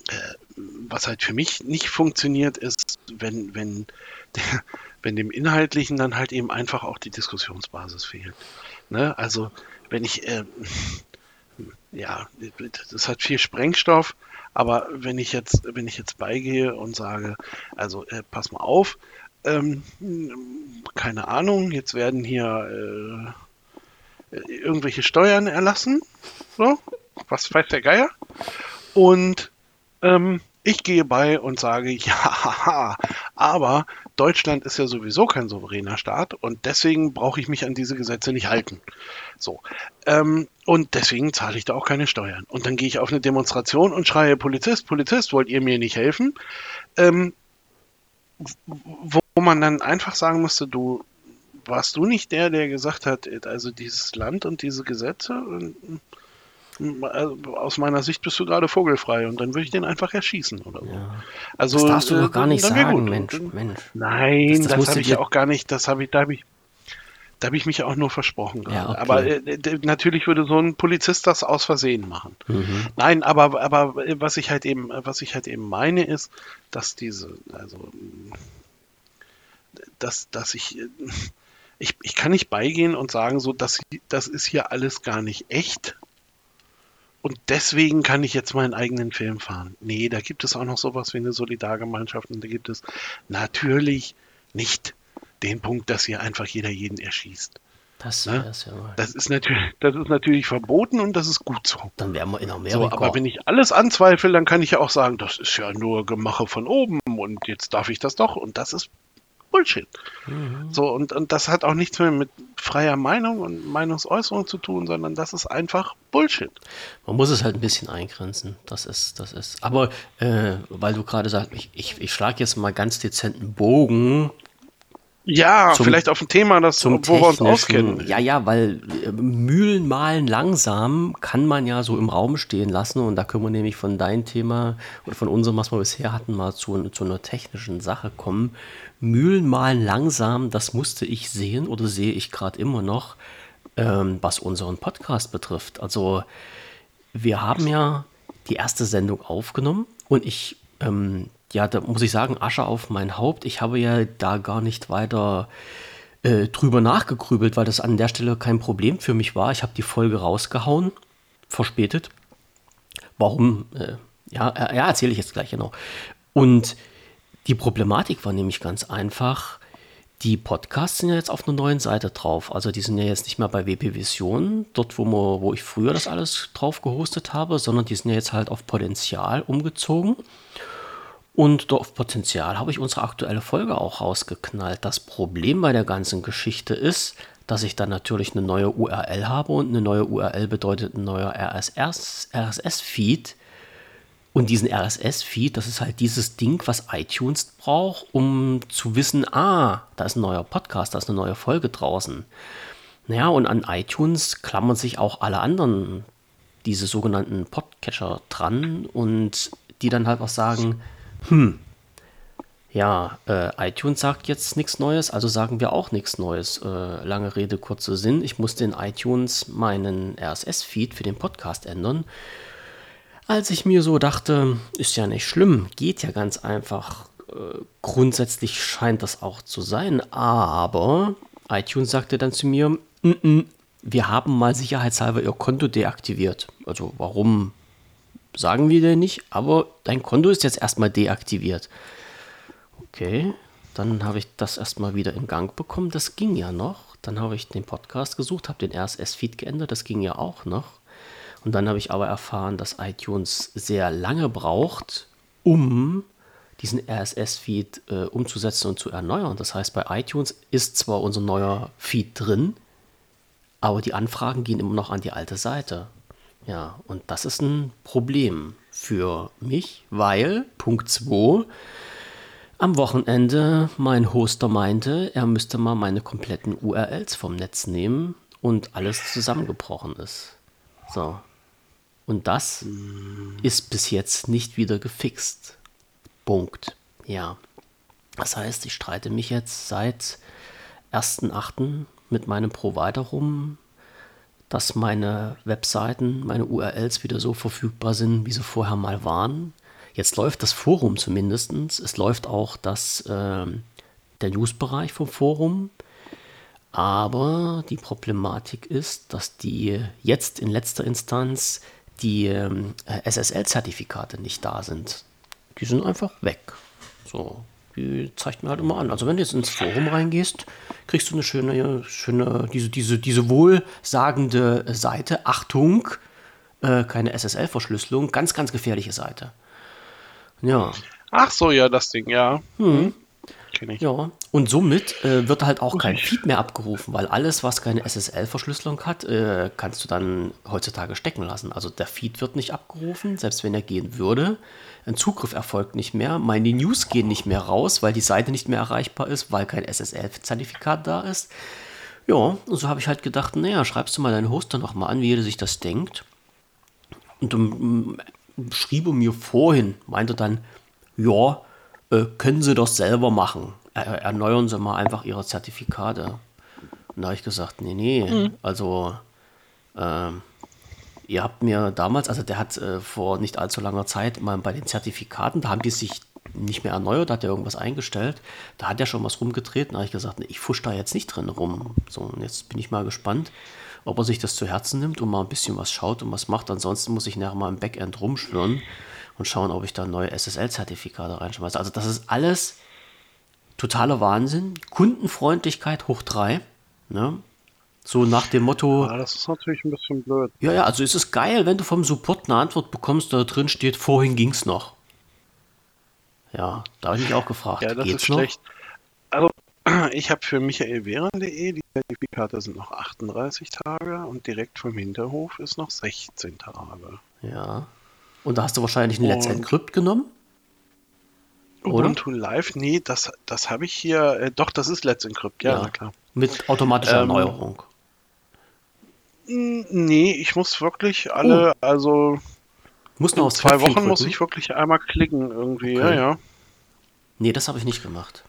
äh, was halt für mich nicht funktioniert, ist, wenn, wenn, der, wenn dem Inhaltlichen dann halt eben einfach auch die Diskussionsbasis fehlt. Ne? Also, wenn ich, äh, ja, das hat viel Sprengstoff, aber wenn ich jetzt, wenn ich jetzt beigehe und sage, also äh, pass mal auf, ähm, keine Ahnung, jetzt werden hier äh, irgendwelche Steuern erlassen. So, was weiß der Geier? Und ähm, ich gehe bei und sage, ja, aber Deutschland ist ja sowieso kein souveräner Staat und deswegen brauche ich mich an diese Gesetze nicht halten. So. Ähm, und deswegen zahle ich da auch keine Steuern. Und dann gehe ich auf eine Demonstration und schreie, Polizist, Polizist, wollt ihr mir nicht helfen? Ähm, wo man dann einfach sagen musste, du warst du nicht der, der gesagt hat, also dieses Land und diese Gesetze, also aus meiner Sicht bist du gerade vogelfrei und dann würde ich den einfach erschießen oder so. Ja. Also, das darfst du doch gar nicht sagen, Mensch, Mensch. Nein, das, das, das habe ich ja auch gar nicht, das habe ich, da habe ich, da habe ich mich auch nur versprochen. Ja, okay. Aber äh, natürlich würde so ein Polizist das aus Versehen machen. Mhm. Nein, aber, aber was ich halt eben, was ich halt eben meine, ist, dass diese, also dass, dass ich, ich, ich kann nicht beigehen und sagen, so, dass das ist hier alles gar nicht echt. Und deswegen kann ich jetzt meinen eigenen Film fahren. Nee, da gibt es auch noch sowas wie eine Solidargemeinschaft und da gibt es natürlich nicht den Punkt, dass hier einfach jeder jeden erschießt. Das, ne? ja das, ist natürlich, das ist natürlich verboten und das ist gut so. Dann wären wir in Amerika. So, aber wenn ich alles anzweifle, dann kann ich ja auch sagen, das ist ja nur Gemache von oben und jetzt darf ich das doch. Und das ist Bullshit. Mhm. So, und, und das hat auch nichts mehr mit freier Meinung und Meinungsäußerung zu tun, sondern das ist einfach Bullshit. Man muss es halt ein bisschen eingrenzen. Das ist, das ist. Aber äh, weil du gerade sagst, ich, ich, ich schlage jetzt mal ganz dezenten Bogen Ja, zum, vielleicht auf ein Thema, das, zum wo wir uns auskennen. Ja, ja, weil äh, Mühlen malen langsam kann man ja so im Raum stehen lassen. Und da können wir nämlich von deinem Thema oder von unserem, was wir bisher hatten, mal zu, zu einer technischen Sache kommen. Mühlen malen langsam, das musste ich sehen oder sehe ich gerade immer noch, ähm, was unseren Podcast betrifft. Also wir haben ja die erste Sendung aufgenommen und ich ähm, ja, da muss ich sagen, Asche auf mein Haupt. Ich habe ja da gar nicht weiter äh, drüber nachgegrübelt, weil das an der Stelle kein Problem für mich war. Ich habe die Folge rausgehauen, verspätet. Warum? Äh, ja, ja erzähle ich jetzt gleich genau. Und die Problematik war nämlich ganz einfach. Die Podcasts sind ja jetzt auf einer neuen Seite drauf. Also die sind ja jetzt nicht mehr bei WP Vision, dort wo, wir, wo ich früher das alles drauf gehostet habe, sondern die sind ja jetzt halt auf Potenzial umgezogen. Und auf Potenzial habe ich unsere aktuelle Folge auch rausgeknallt. Das Problem bei der ganzen Geschichte ist, dass ich dann natürlich eine neue URL habe und eine neue URL bedeutet ein neuer RSS-Feed. Und diesen RSS-Feed, das ist halt dieses Ding, was iTunes braucht, um zu wissen, ah, da ist ein neuer Podcast, da ist eine neue Folge draußen. Naja, und an iTunes klammern sich auch alle anderen, diese sogenannten Podcatcher dran und die dann halt auch sagen, hm, ja, äh, iTunes sagt jetzt nichts Neues, also sagen wir auch nichts Neues. Äh, lange Rede, kurzer Sinn. Ich musste in iTunes meinen RSS-Feed für den Podcast ändern. Als ich mir so dachte, ist ja nicht schlimm, geht ja ganz einfach. Äh, grundsätzlich scheint das auch zu sein, aber iTunes sagte dann zu mir, N -n, wir haben mal sicherheitshalber Ihr Konto deaktiviert. Also warum sagen wir dir nicht, aber dein Konto ist jetzt erstmal deaktiviert. Okay, dann habe ich das erstmal wieder in Gang bekommen. Das ging ja noch. Dann habe ich den Podcast gesucht, habe den RSS-Feed geändert. Das ging ja auch noch. Und dann habe ich aber erfahren, dass iTunes sehr lange braucht, um diesen RSS-Feed äh, umzusetzen und zu erneuern. Das heißt, bei iTunes ist zwar unser neuer Feed drin, aber die Anfragen gehen immer noch an die alte Seite. Ja, und das ist ein Problem für mich, weil, Punkt 2, am Wochenende mein Hoster meinte, er müsste mal meine kompletten URLs vom Netz nehmen und alles zusammengebrochen ist. So. Und das ist bis jetzt nicht wieder gefixt. Punkt. Ja. Das heißt, ich streite mich jetzt seit 1.8. mit meinem Provider rum, dass meine Webseiten, meine URLs wieder so verfügbar sind, wie sie vorher mal waren. Jetzt läuft das Forum zumindest. Es läuft auch das, äh, der Newsbereich vom Forum. Aber die Problematik ist, dass die jetzt in letzter Instanz die äh, SSL-Zertifikate nicht da sind. Die sind einfach weg. So, die zeigt mir halt immer an. Also wenn du jetzt ins Forum reingehst, kriegst du eine schöne, schöne, diese, diese, diese wohlsagende Seite. Achtung, äh, keine SSL-Verschlüsselung, ganz, ganz gefährliche Seite. Ja. Ach so, ja, das Ding, ja. Hm. Kenne ich. Ja, und somit äh, wird halt auch kein Feed mehr abgerufen, weil alles, was keine SSL-Verschlüsselung hat, äh, kannst du dann heutzutage stecken lassen. Also der Feed wird nicht abgerufen, selbst wenn er gehen würde. Ein Zugriff erfolgt nicht mehr. Meine News gehen nicht mehr raus, weil die Seite nicht mehr erreichbar ist, weil kein SSL-Zertifikat da ist. Ja, und so habe ich halt gedacht, naja, schreibst du mal deinen Hoster nochmal an, wie er sich das denkt. Und um, schrieb er mir vorhin, meinte dann, ja, äh, können Sie das selber machen. Er, erneuern Sie mal einfach Ihre Zertifikate. Und da habe ich gesagt, nee, nee, mhm. also äh, ihr habt mir damals, also der hat äh, vor nicht allzu langer Zeit mal bei den Zertifikaten, da haben die sich nicht mehr erneuert, da hat er irgendwas eingestellt, da hat er schon was rumgedreht, da habe ich gesagt, nee, ich fusch da jetzt nicht drin rum. So, und jetzt bin ich mal gespannt, ob er sich das zu Herzen nimmt und mal ein bisschen was schaut und was macht. Ansonsten muss ich nachher mal im Backend rumschwirren und schauen, ob ich da neue SSL-Zertifikate reinschmeiße. Also das ist alles totaler Wahnsinn. Kundenfreundlichkeit hoch drei. Ne? So nach dem Motto. Ja, das ist natürlich ein bisschen blöd. Ja, ja, also es ist geil, wenn du vom Support eine Antwort bekommst, da drin steht, vorhin ging es noch. Ja, da habe ich mich auch gefragt. Ja, das ist schlecht. Also, ich habe für michaelwehren.de, die Zertifikate sind noch 38 Tage und direkt vom Hinterhof ist noch 16 Tage. Ja. Und da hast du wahrscheinlich ein Let's Encrypt genommen? Ubuntu Live, nee, das, das habe ich hier, äh, doch, das ist Let's Encrypt, ja, ja klar. Mit automatischer ähm, Erneuerung. Nee, ich muss wirklich alle, oh. also muss noch zwei Wochen drücken? muss ich wirklich einmal klicken irgendwie, okay. ja, ja. Nee, das habe ich nicht gemacht.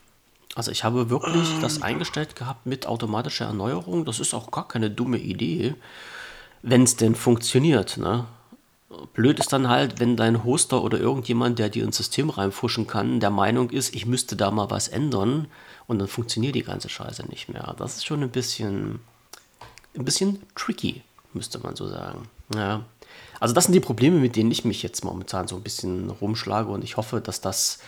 Also ich habe wirklich das eingestellt gehabt mit automatischer Erneuerung. Das ist auch gar keine dumme Idee, wenn es denn funktioniert. Ne? Blöd ist dann halt, wenn dein Hoster oder irgendjemand, der dir ins System reinfuschen kann, der Meinung ist, ich müsste da mal was ändern und dann funktioniert die ganze Scheiße nicht mehr. Das ist schon ein bisschen, ein bisschen tricky, müsste man so sagen. Ja. Also das sind die Probleme, mit denen ich mich jetzt momentan so ein bisschen rumschlage und ich hoffe, dass das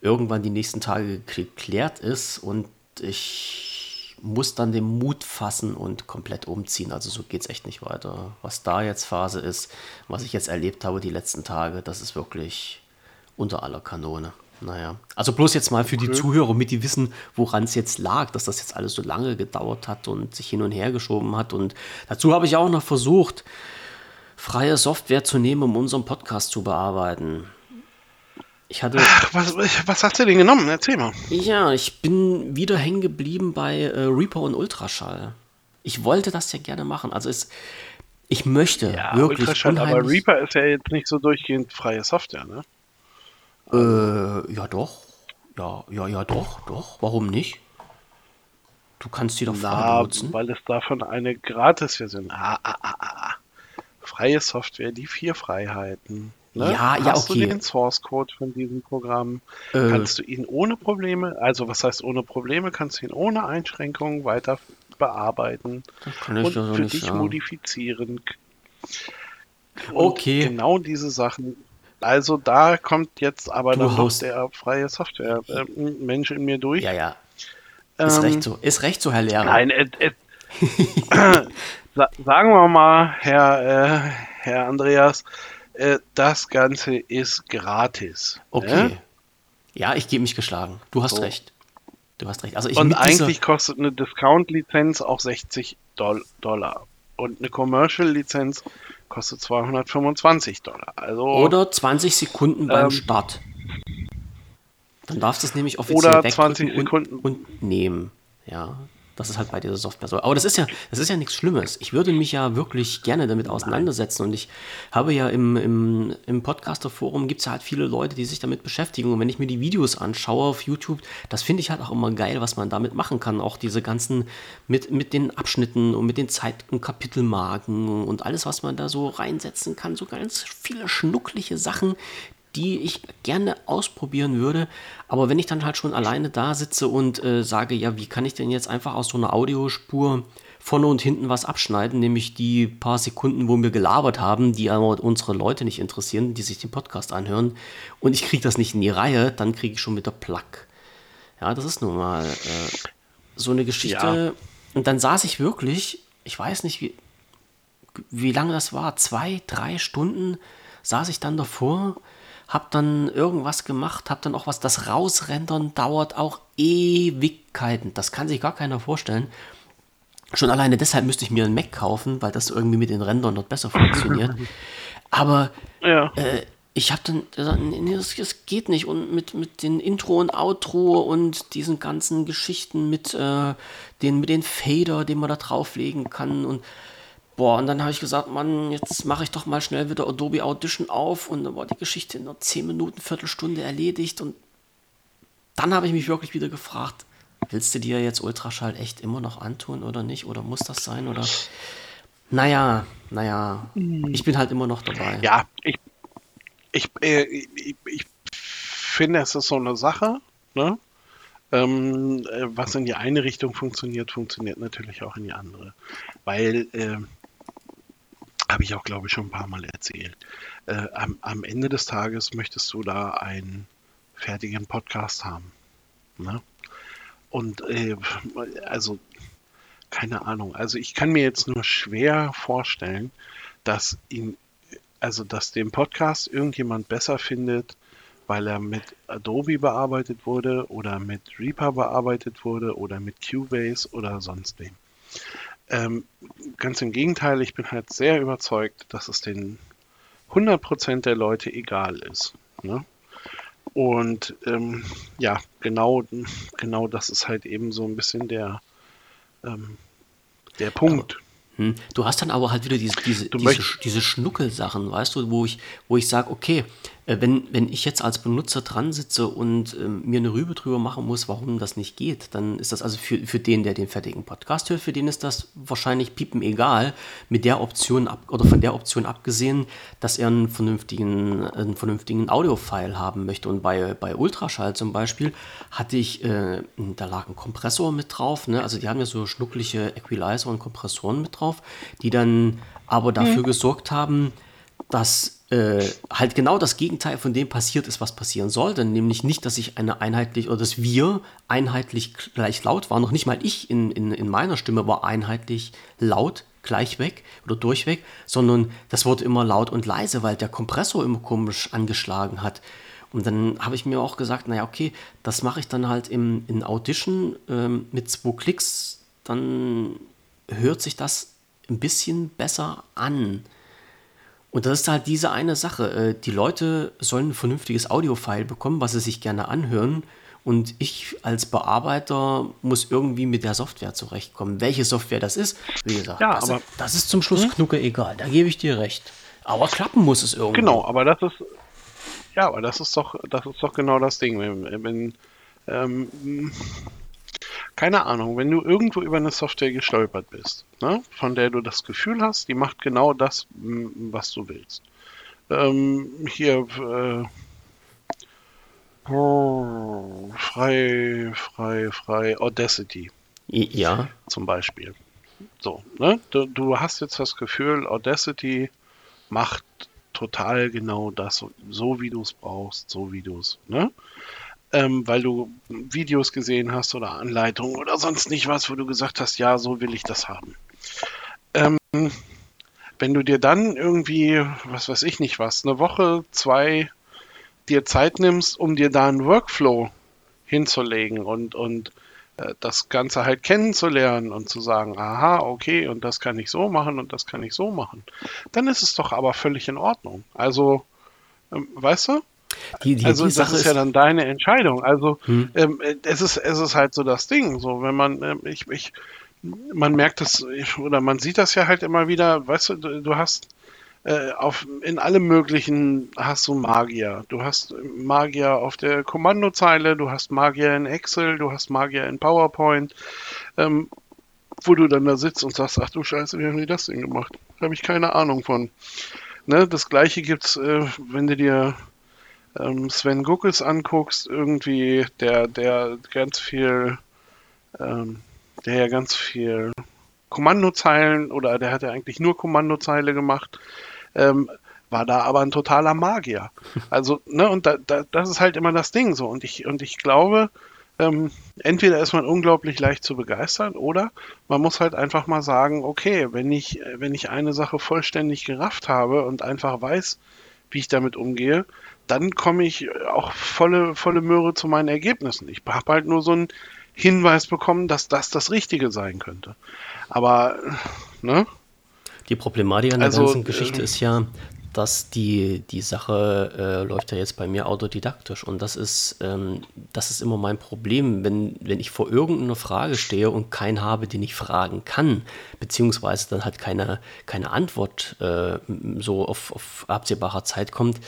irgendwann die nächsten Tage geklärt ist und ich muss dann den Mut fassen und komplett umziehen. Also so geht es echt nicht weiter. Was da jetzt Phase ist, was ich jetzt erlebt habe die letzten Tage, das ist wirklich unter aller Kanone. Naja, also bloß jetzt mal für okay. die Zuhörer, damit die wissen, woran es jetzt lag, dass das jetzt alles so lange gedauert hat und sich hin und her geschoben hat. Und dazu habe ich auch noch versucht, freie Software zu nehmen, um unseren Podcast zu bearbeiten. Ich hatte. Ach, was, was hast du denn genommen? Erzähl mal. Ja, ich bin wieder hängen geblieben bei äh, Reaper und Ultraschall. Ich wollte das ja gerne machen. Also es, ich möchte ja, wirklich. Ultraschall, aber Reaper ist ja jetzt nicht so durchgehend freie Software, ne? Äh, ja doch. Ja, ja, ja, doch, doch. Warum nicht? Du kannst die doch frei benutzen. Weil es davon eine Gratis-Version. Ah, ah, ah, ah. Freie Software, die vier Freiheiten. Ne? Ja, Hast ja, okay. du den Source Code von diesem Programm? Äh. Kannst du ihn ohne Probleme, also was heißt ohne Probleme, kannst du ihn ohne Einschränkungen weiter bearbeiten und so für dich sagen. modifizieren. Und okay. Genau diese Sachen. Also da kommt jetzt aber du noch der freie Software-Mensch äh, in mir durch. Ja, ja. Ist ähm, recht so. Ist recht so, Herr Lehrer. Nein, äh, äh, sagen wir mal, Herr, äh, Herr Andreas, äh, das Ganze ist gratis. Okay. Ne? Ja, ich gebe mich geschlagen. Du hast so. recht. Du hast recht. Also ich Und eigentlich kostet eine Discount-Lizenz auch 60 Dollar. Und eine Commercial-Lizenz kostet 225 Dollar. Also, oder 20 Sekunden beim ähm, Start. Dann darfst du es nämlich offiziell oder 20 Sekunden und, und nehmen. Ja, das ist halt bei dieser Software so. Aber das ist ja, das ist ja nichts Schlimmes. Ich würde mich ja wirklich gerne damit auseinandersetzen. Und ich habe ja im, im, im Podcaster-Forum gibt es ja halt viele Leute, die sich damit beschäftigen. Und wenn ich mir die Videos anschaue auf YouTube, das finde ich halt auch immer geil, was man damit machen kann. Auch diese ganzen mit, mit den Abschnitten und mit den Zeit- und Kapitelmarken und alles, was man da so reinsetzen kann. So ganz viele schnuckliche Sachen, die ich gerne ausprobieren würde. Aber wenn ich dann halt schon alleine da sitze und äh, sage, ja, wie kann ich denn jetzt einfach aus so einer Audiospur vorne und hinten was abschneiden, nämlich die paar Sekunden, wo wir gelabert haben, die aber unsere Leute nicht interessieren, die sich den Podcast anhören, und ich kriege das nicht in die Reihe, dann kriege ich schon mit der Plug. Ja, das ist nun mal äh, so eine Geschichte. Ja. Und dann saß ich wirklich, ich weiß nicht, wie, wie lange das war, zwei, drei Stunden saß ich dann davor habe dann irgendwas gemacht, habe dann auch was, das Rausrendern dauert auch Ewigkeiten. Das kann sich gar keiner vorstellen. Schon alleine deshalb müsste ich mir einen Mac kaufen, weil das irgendwie mit den Rändern dort besser funktioniert. Aber ja. äh, ich habe dann gesagt, nee, das, das, geht nicht. Und mit, mit den Intro und Outro und diesen ganzen Geschichten mit, äh, den, mit den Fader, den man da drauflegen kann und Boah, und dann habe ich gesagt, Mann, jetzt mache ich doch mal schnell wieder Adobe Audition auf und dann war die Geschichte in nur 10 Minuten, Viertelstunde erledigt und dann habe ich mich wirklich wieder gefragt, willst du dir jetzt Ultraschall echt immer noch antun oder nicht? Oder muss das sein? Oder naja, naja, hm. ich bin halt immer noch dabei. Ja, ich, ich, äh, ich, ich finde, es ist so eine Sache, ne? Ähm, äh, was in die eine Richtung funktioniert, funktioniert natürlich auch in die andere. Weil äh, habe ich auch, glaube ich, schon ein paar Mal erzählt. Äh, am, am, Ende des Tages möchtest du da einen fertigen Podcast haben. Ne? Und äh, also, keine Ahnung. Also ich kann mir jetzt nur schwer vorstellen, dass ihn, also dass den Podcast irgendjemand besser findet, weil er mit Adobe bearbeitet wurde oder mit Reaper bearbeitet wurde oder mit Cubase oder sonst wem. Ähm, ganz im Gegenteil, ich bin halt sehr überzeugt, dass es den 100% der Leute egal ist. Ne? Und ähm, ja, genau, genau das ist halt eben so ein bisschen der, ähm, der Punkt. Aber hm. Du hast dann aber halt wieder diese, diese, diese, diese Schnuckelsachen, weißt du, wo ich, wo ich sage, okay, wenn, wenn ich jetzt als Benutzer dran sitze und äh, mir eine Rübe drüber machen muss, warum das nicht geht, dann ist das also für, für den, der den fertigen Podcast hört, für den ist das wahrscheinlich piepen egal, mit der Option ab, oder von der Option abgesehen, dass er einen vernünftigen, einen vernünftigen Audio-File haben möchte. Und bei, bei Ultraschall zum Beispiel hatte ich, äh, da lag ein Kompressor mit drauf, ne? also die haben ja so schnuckliche Equalizer und Kompressoren mit drauf, die dann aber dafür mhm. gesorgt haben, dass äh, halt genau das Gegenteil von dem passiert ist, was passieren sollte. Nämlich nicht, dass ich eine einheitlich oder dass wir einheitlich gleich laut waren. Noch nicht mal ich in, in, in meiner Stimme war einheitlich laut gleich weg oder durchweg, sondern das wurde immer laut und leise, weil der Kompressor immer komisch angeschlagen hat. Und dann habe ich mir auch gesagt, naja, okay, das mache ich dann halt im, in Audition ähm, mit zwei Klicks, dann hört sich das ein bisschen besser an. Und das ist halt diese eine Sache. Äh, die Leute sollen ein vernünftiges Audiofile bekommen, was sie sich gerne anhören. Und ich als Bearbeiter muss irgendwie mit der Software zurechtkommen. Welche Software das ist, wie gesagt, ja, das, aber, das ist zum Schluss hm? Knucke egal. Da gebe ich dir recht. Aber klappen muss es irgendwie. Genau, aber das ist ja, aber das ist doch, das ist doch genau das Ding. Wenn, wenn ähm, keine Ahnung, wenn du irgendwo über eine Software gestolpert bist, ne, von der du das Gefühl hast, die macht genau das, was du willst. Ähm, hier, äh, oh, frei, frei, frei, Audacity. Ja. Zum Beispiel. So, ne? Du, du hast jetzt das Gefühl, Audacity macht total genau das, so wie du es brauchst, so wie du es, ne? Ähm, weil du Videos gesehen hast oder Anleitungen oder sonst nicht was, wo du gesagt hast, ja, so will ich das haben. Ähm, wenn du dir dann irgendwie, was weiß ich nicht was, eine Woche, zwei dir Zeit nimmst, um dir da einen Workflow hinzulegen und, und äh, das Ganze halt kennenzulernen und zu sagen, aha, okay, und das kann ich so machen und das kann ich so machen, dann ist es doch aber völlig in Ordnung. Also, ähm, weißt du? Die, die, also die das ist ja dann deine Entscheidung. Also hm. ähm, es ist es ist halt so das Ding. So wenn man ähm, ich, ich man merkt das oder man sieht das ja halt immer wieder. Weißt du, du, du hast äh, auf in allem möglichen hast du Magier. Du hast Magier auf der Kommandozeile, du hast Magier in Excel, du hast Magier in PowerPoint. Ähm, wo du dann da sitzt und sagst, ach du Scheiße, wie haben die das denn gemacht? Habe ich keine Ahnung von. Ne, das gleiche gibt's, äh, wenn du dir ähm, Sven Guckes anguckst, irgendwie, der, der ganz viel, ähm, der ja ganz viel Kommandozeilen oder der hat ja eigentlich nur Kommandozeile gemacht, ähm, war da aber ein totaler Magier. Also, ne, und da, da, das ist halt immer das Ding so. Und ich, und ich glaube, ähm, entweder ist man unglaublich leicht zu begeistern oder man muss halt einfach mal sagen, okay, wenn ich, wenn ich eine Sache vollständig gerafft habe und einfach weiß, wie ich damit umgehe, dann komme ich auch volle, volle Möhre zu meinen Ergebnissen. Ich habe halt nur so einen Hinweis bekommen, dass das das Richtige sein könnte. Aber, ne? Die Problematik an der also, ganzen Geschichte äh, ist ja, dass die, die Sache äh, läuft ja jetzt bei mir autodidaktisch. Und das ist, ähm, das ist immer mein Problem, wenn, wenn ich vor irgendeiner Frage stehe und keinen habe, den ich fragen kann, beziehungsweise dann halt keine, keine Antwort äh, so auf, auf absehbarer Zeit kommt,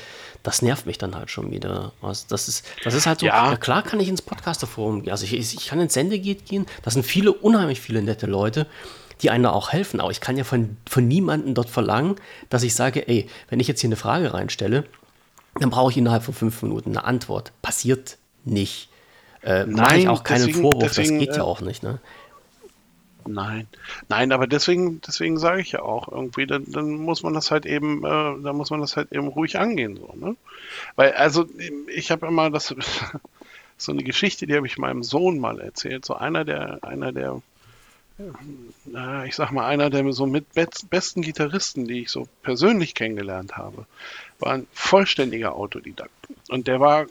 das nervt mich dann halt schon wieder. Also das, ist, das ist halt so, ja. ja klar kann ich ins Podcaster-Forum gehen, also ich, ich kann ins Sendegeht gehen, das sind viele, unheimlich viele nette Leute, die einem auch helfen. Aber ich kann ja von, von niemandem dort verlangen, dass ich sage, ey, wenn ich jetzt hier eine Frage reinstelle, dann brauche ich innerhalb von fünf Minuten eine Antwort. Passiert nicht. Äh, Mache ich auch keinen deswegen, Vorwurf, deswegen, das geht ja äh, auch nicht. Ne? Nein, nein, aber deswegen, deswegen sage ich ja auch irgendwie, dann, dann muss man das halt eben, äh, dann muss man das halt eben ruhig angehen, so, ne? Weil, also, ich habe immer das, so eine Geschichte, die habe ich meinem Sohn mal erzählt. So einer der, einer der ich sag mal, einer der so mit besten Gitarristen, die ich so persönlich kennengelernt habe, war ein vollständiger Autodidakt. Und der war,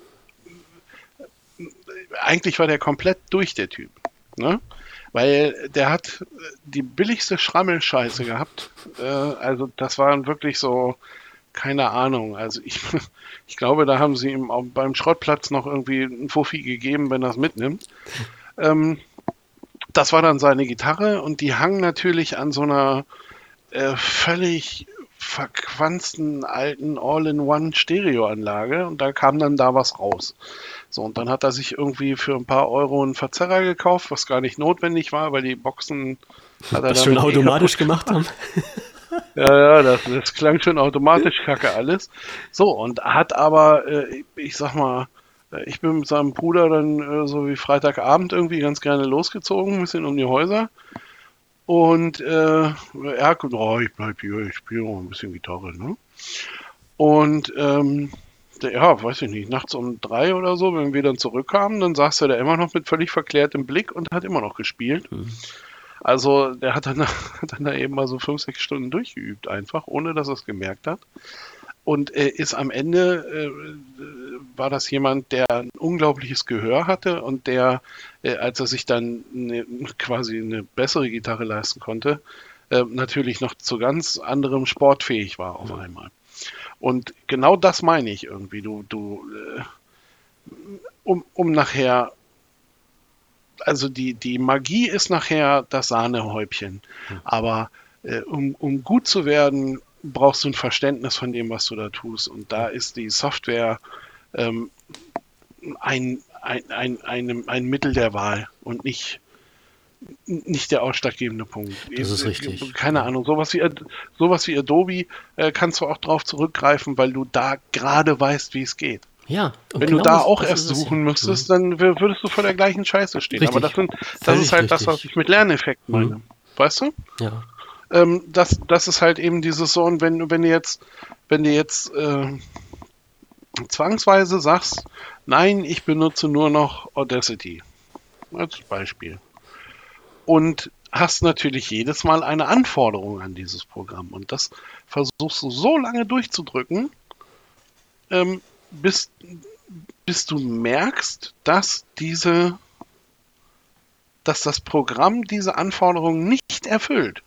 eigentlich war der komplett durch, der Typ. Ne? Weil der hat die billigste Schrammelscheiße gehabt. Äh, also das waren wirklich so, keine Ahnung. Also ich, ich glaube, da haben sie ihm auch beim Schrottplatz noch irgendwie einen Fuffi gegeben, wenn er es mitnimmt. Ähm, das war dann seine Gitarre und die hang natürlich an so einer äh, völlig verquanzten alten All-in-One-Stereoanlage und da kam dann da was raus. So, und dann hat er sich irgendwie für ein paar Euro einen Verzerrer gekauft, was gar nicht notwendig war, weil die Boxen hat er das schon automatisch gemacht haben. ja, ja, das, das, klang schon automatisch kacke alles. So, und hat aber, äh, ich sag mal, ich bin mit seinem Bruder dann äh, so wie Freitagabend irgendwie ganz gerne losgezogen, ein bisschen um die Häuser. Und äh, er hat gesagt, oh, ich bleib hier, ich spiele noch ein bisschen Gitarre. Ne? Und ähm, der, ja, weiß ich nicht, nachts um drei oder so, wenn wir dann zurückkamen, dann saß er da immer noch mit völlig verklärtem Blick und hat immer noch gespielt. Mhm. Also der hat dann, hat dann da eben mal so fünf, sechs Stunden durchgeübt, einfach, ohne dass er es gemerkt hat. Und äh, ist am Ende, äh, war das jemand, der ein unglaubliches Gehör hatte und der, äh, als er sich dann ne, quasi eine bessere Gitarre leisten konnte, äh, natürlich noch zu ganz anderem Sport fähig war auf einmal. Und genau das meine ich irgendwie. Du, du, äh, um, um nachher also die, die Magie ist nachher das Sahnehäubchen. Aber äh, um, um gut zu werden, brauchst du ein Verständnis von dem, was du da tust. Und da ist die Software ähm, ein, ein, ein, ein, ein Mittel der Wahl und nicht, nicht der ausschlaggebende Punkt. Das ist richtig. Keine Ahnung, sowas wie, sowas wie Adobe äh, kannst du auch drauf zurückgreifen, weil du da gerade weißt, wie es geht. Ja. Wenn genau du da auch erst suchen müsstest, mhm. dann würdest du vor der gleichen Scheiße stehen. Richtig. Aber das, sind, das ist halt richtig. das, was ich mit Lerneffekt mhm. meine. Mhm. Weißt du? Ja. Ähm, das, das ist halt eben dieses so, und wenn, wenn du jetzt, wenn du jetzt äh, zwangsweise sagst, nein, ich benutze nur noch Audacity. Als Beispiel. Und hast natürlich jedes Mal eine Anforderung an dieses Programm. Und das versuchst du so lange durchzudrücken, ähm, bis, bis du merkst, dass diese, dass das Programm diese Anforderungen nicht erfüllt.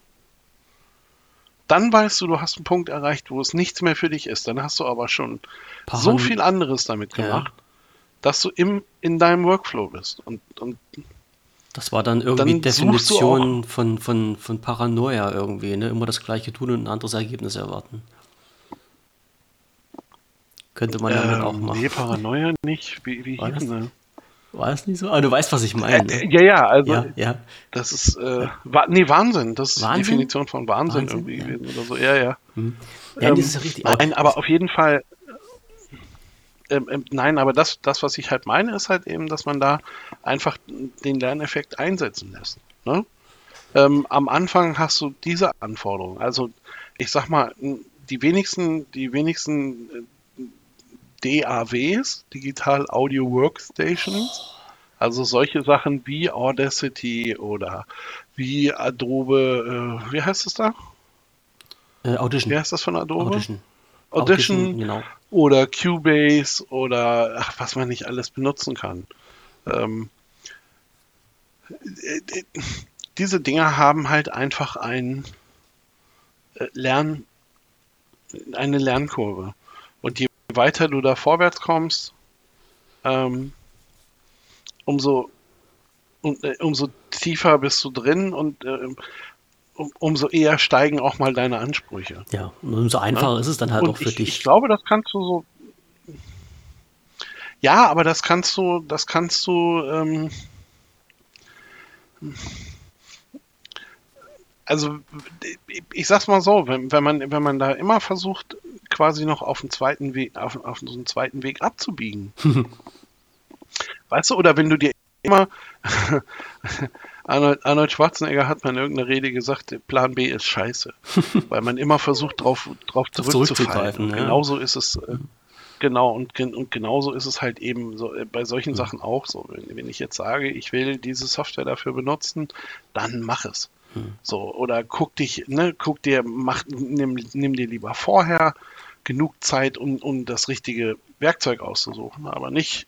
Dann weißt du, du hast einen Punkt erreicht, wo es nichts mehr für dich ist. Dann hast du aber schon Paar so viel anderes damit gemacht, ja. dass du im, in deinem Workflow bist. Und, und das war dann irgendwie dann Definition von, von, von Paranoia irgendwie, ne? Immer das gleiche tun und ein anderes Ergebnis erwarten. Könnte man damit ähm, auch machen. Nee, Paranoia nicht. Wie, wie hieß das? War es nicht so? Aber ah, du weißt, was ich meine. Äh, ja, ja, also ja, ja. das ist äh, wa nee, Wahnsinn. Das ist Wahnsinn? die Definition von Wahnsinn, Wahnsinn irgendwie ja. gewesen oder so. Ja, ja. Hm. Ja, ähm, das ist ja richtig. Nein, aber auf jeden Fall. Ähm, ähm, nein, aber das, das, was ich halt meine, ist halt eben, dass man da einfach den Lerneffekt einsetzen lässt. Ne? Ähm, am Anfang hast du diese Anforderungen. Also ich sag mal, die wenigsten, die wenigsten äh, DAWs, Digital Audio Workstations. Also solche Sachen wie Audacity oder wie Adobe, äh, wie heißt es da? Äh, Audition. Wie heißt das von Adobe? Audition. Audition, Audition genau. oder Cubase oder ach, was man nicht alles benutzen kann. Ähm, äh, äh, diese Dinger haben halt einfach ein äh, Lern, eine Lernkurve. Weiter du da vorwärts kommst, ähm, umso, um, äh, umso tiefer bist du drin und äh, um, umso eher steigen auch mal deine Ansprüche. Ja, und umso einfacher ja? ist es dann halt und auch für ich, dich. Ich glaube, das kannst du so. Ja, aber das kannst du, das kannst du. Ähm, also ich sag's mal so, wenn, wenn, man, wenn man da immer versucht, quasi noch auf den zweiten Weg, auf, auf so einen zweiten Weg abzubiegen. weißt du, oder wenn du dir immer Arnold, Arnold, Schwarzenegger hat mal in irgendeiner Rede gesagt, Plan B ist scheiße. weil man immer versucht, drauf, drauf zurückzugreifen. Ja. Genauso ist es, äh, genau, und, und genauso ist es halt eben so, äh, bei solchen mhm. Sachen auch so. Wenn, wenn ich jetzt sage, ich will diese Software dafür benutzen, dann mach es. So, oder guck dich, ne, guck dir, mach, nimm, nimm dir lieber vorher genug Zeit, um, um das richtige Werkzeug auszusuchen, aber nicht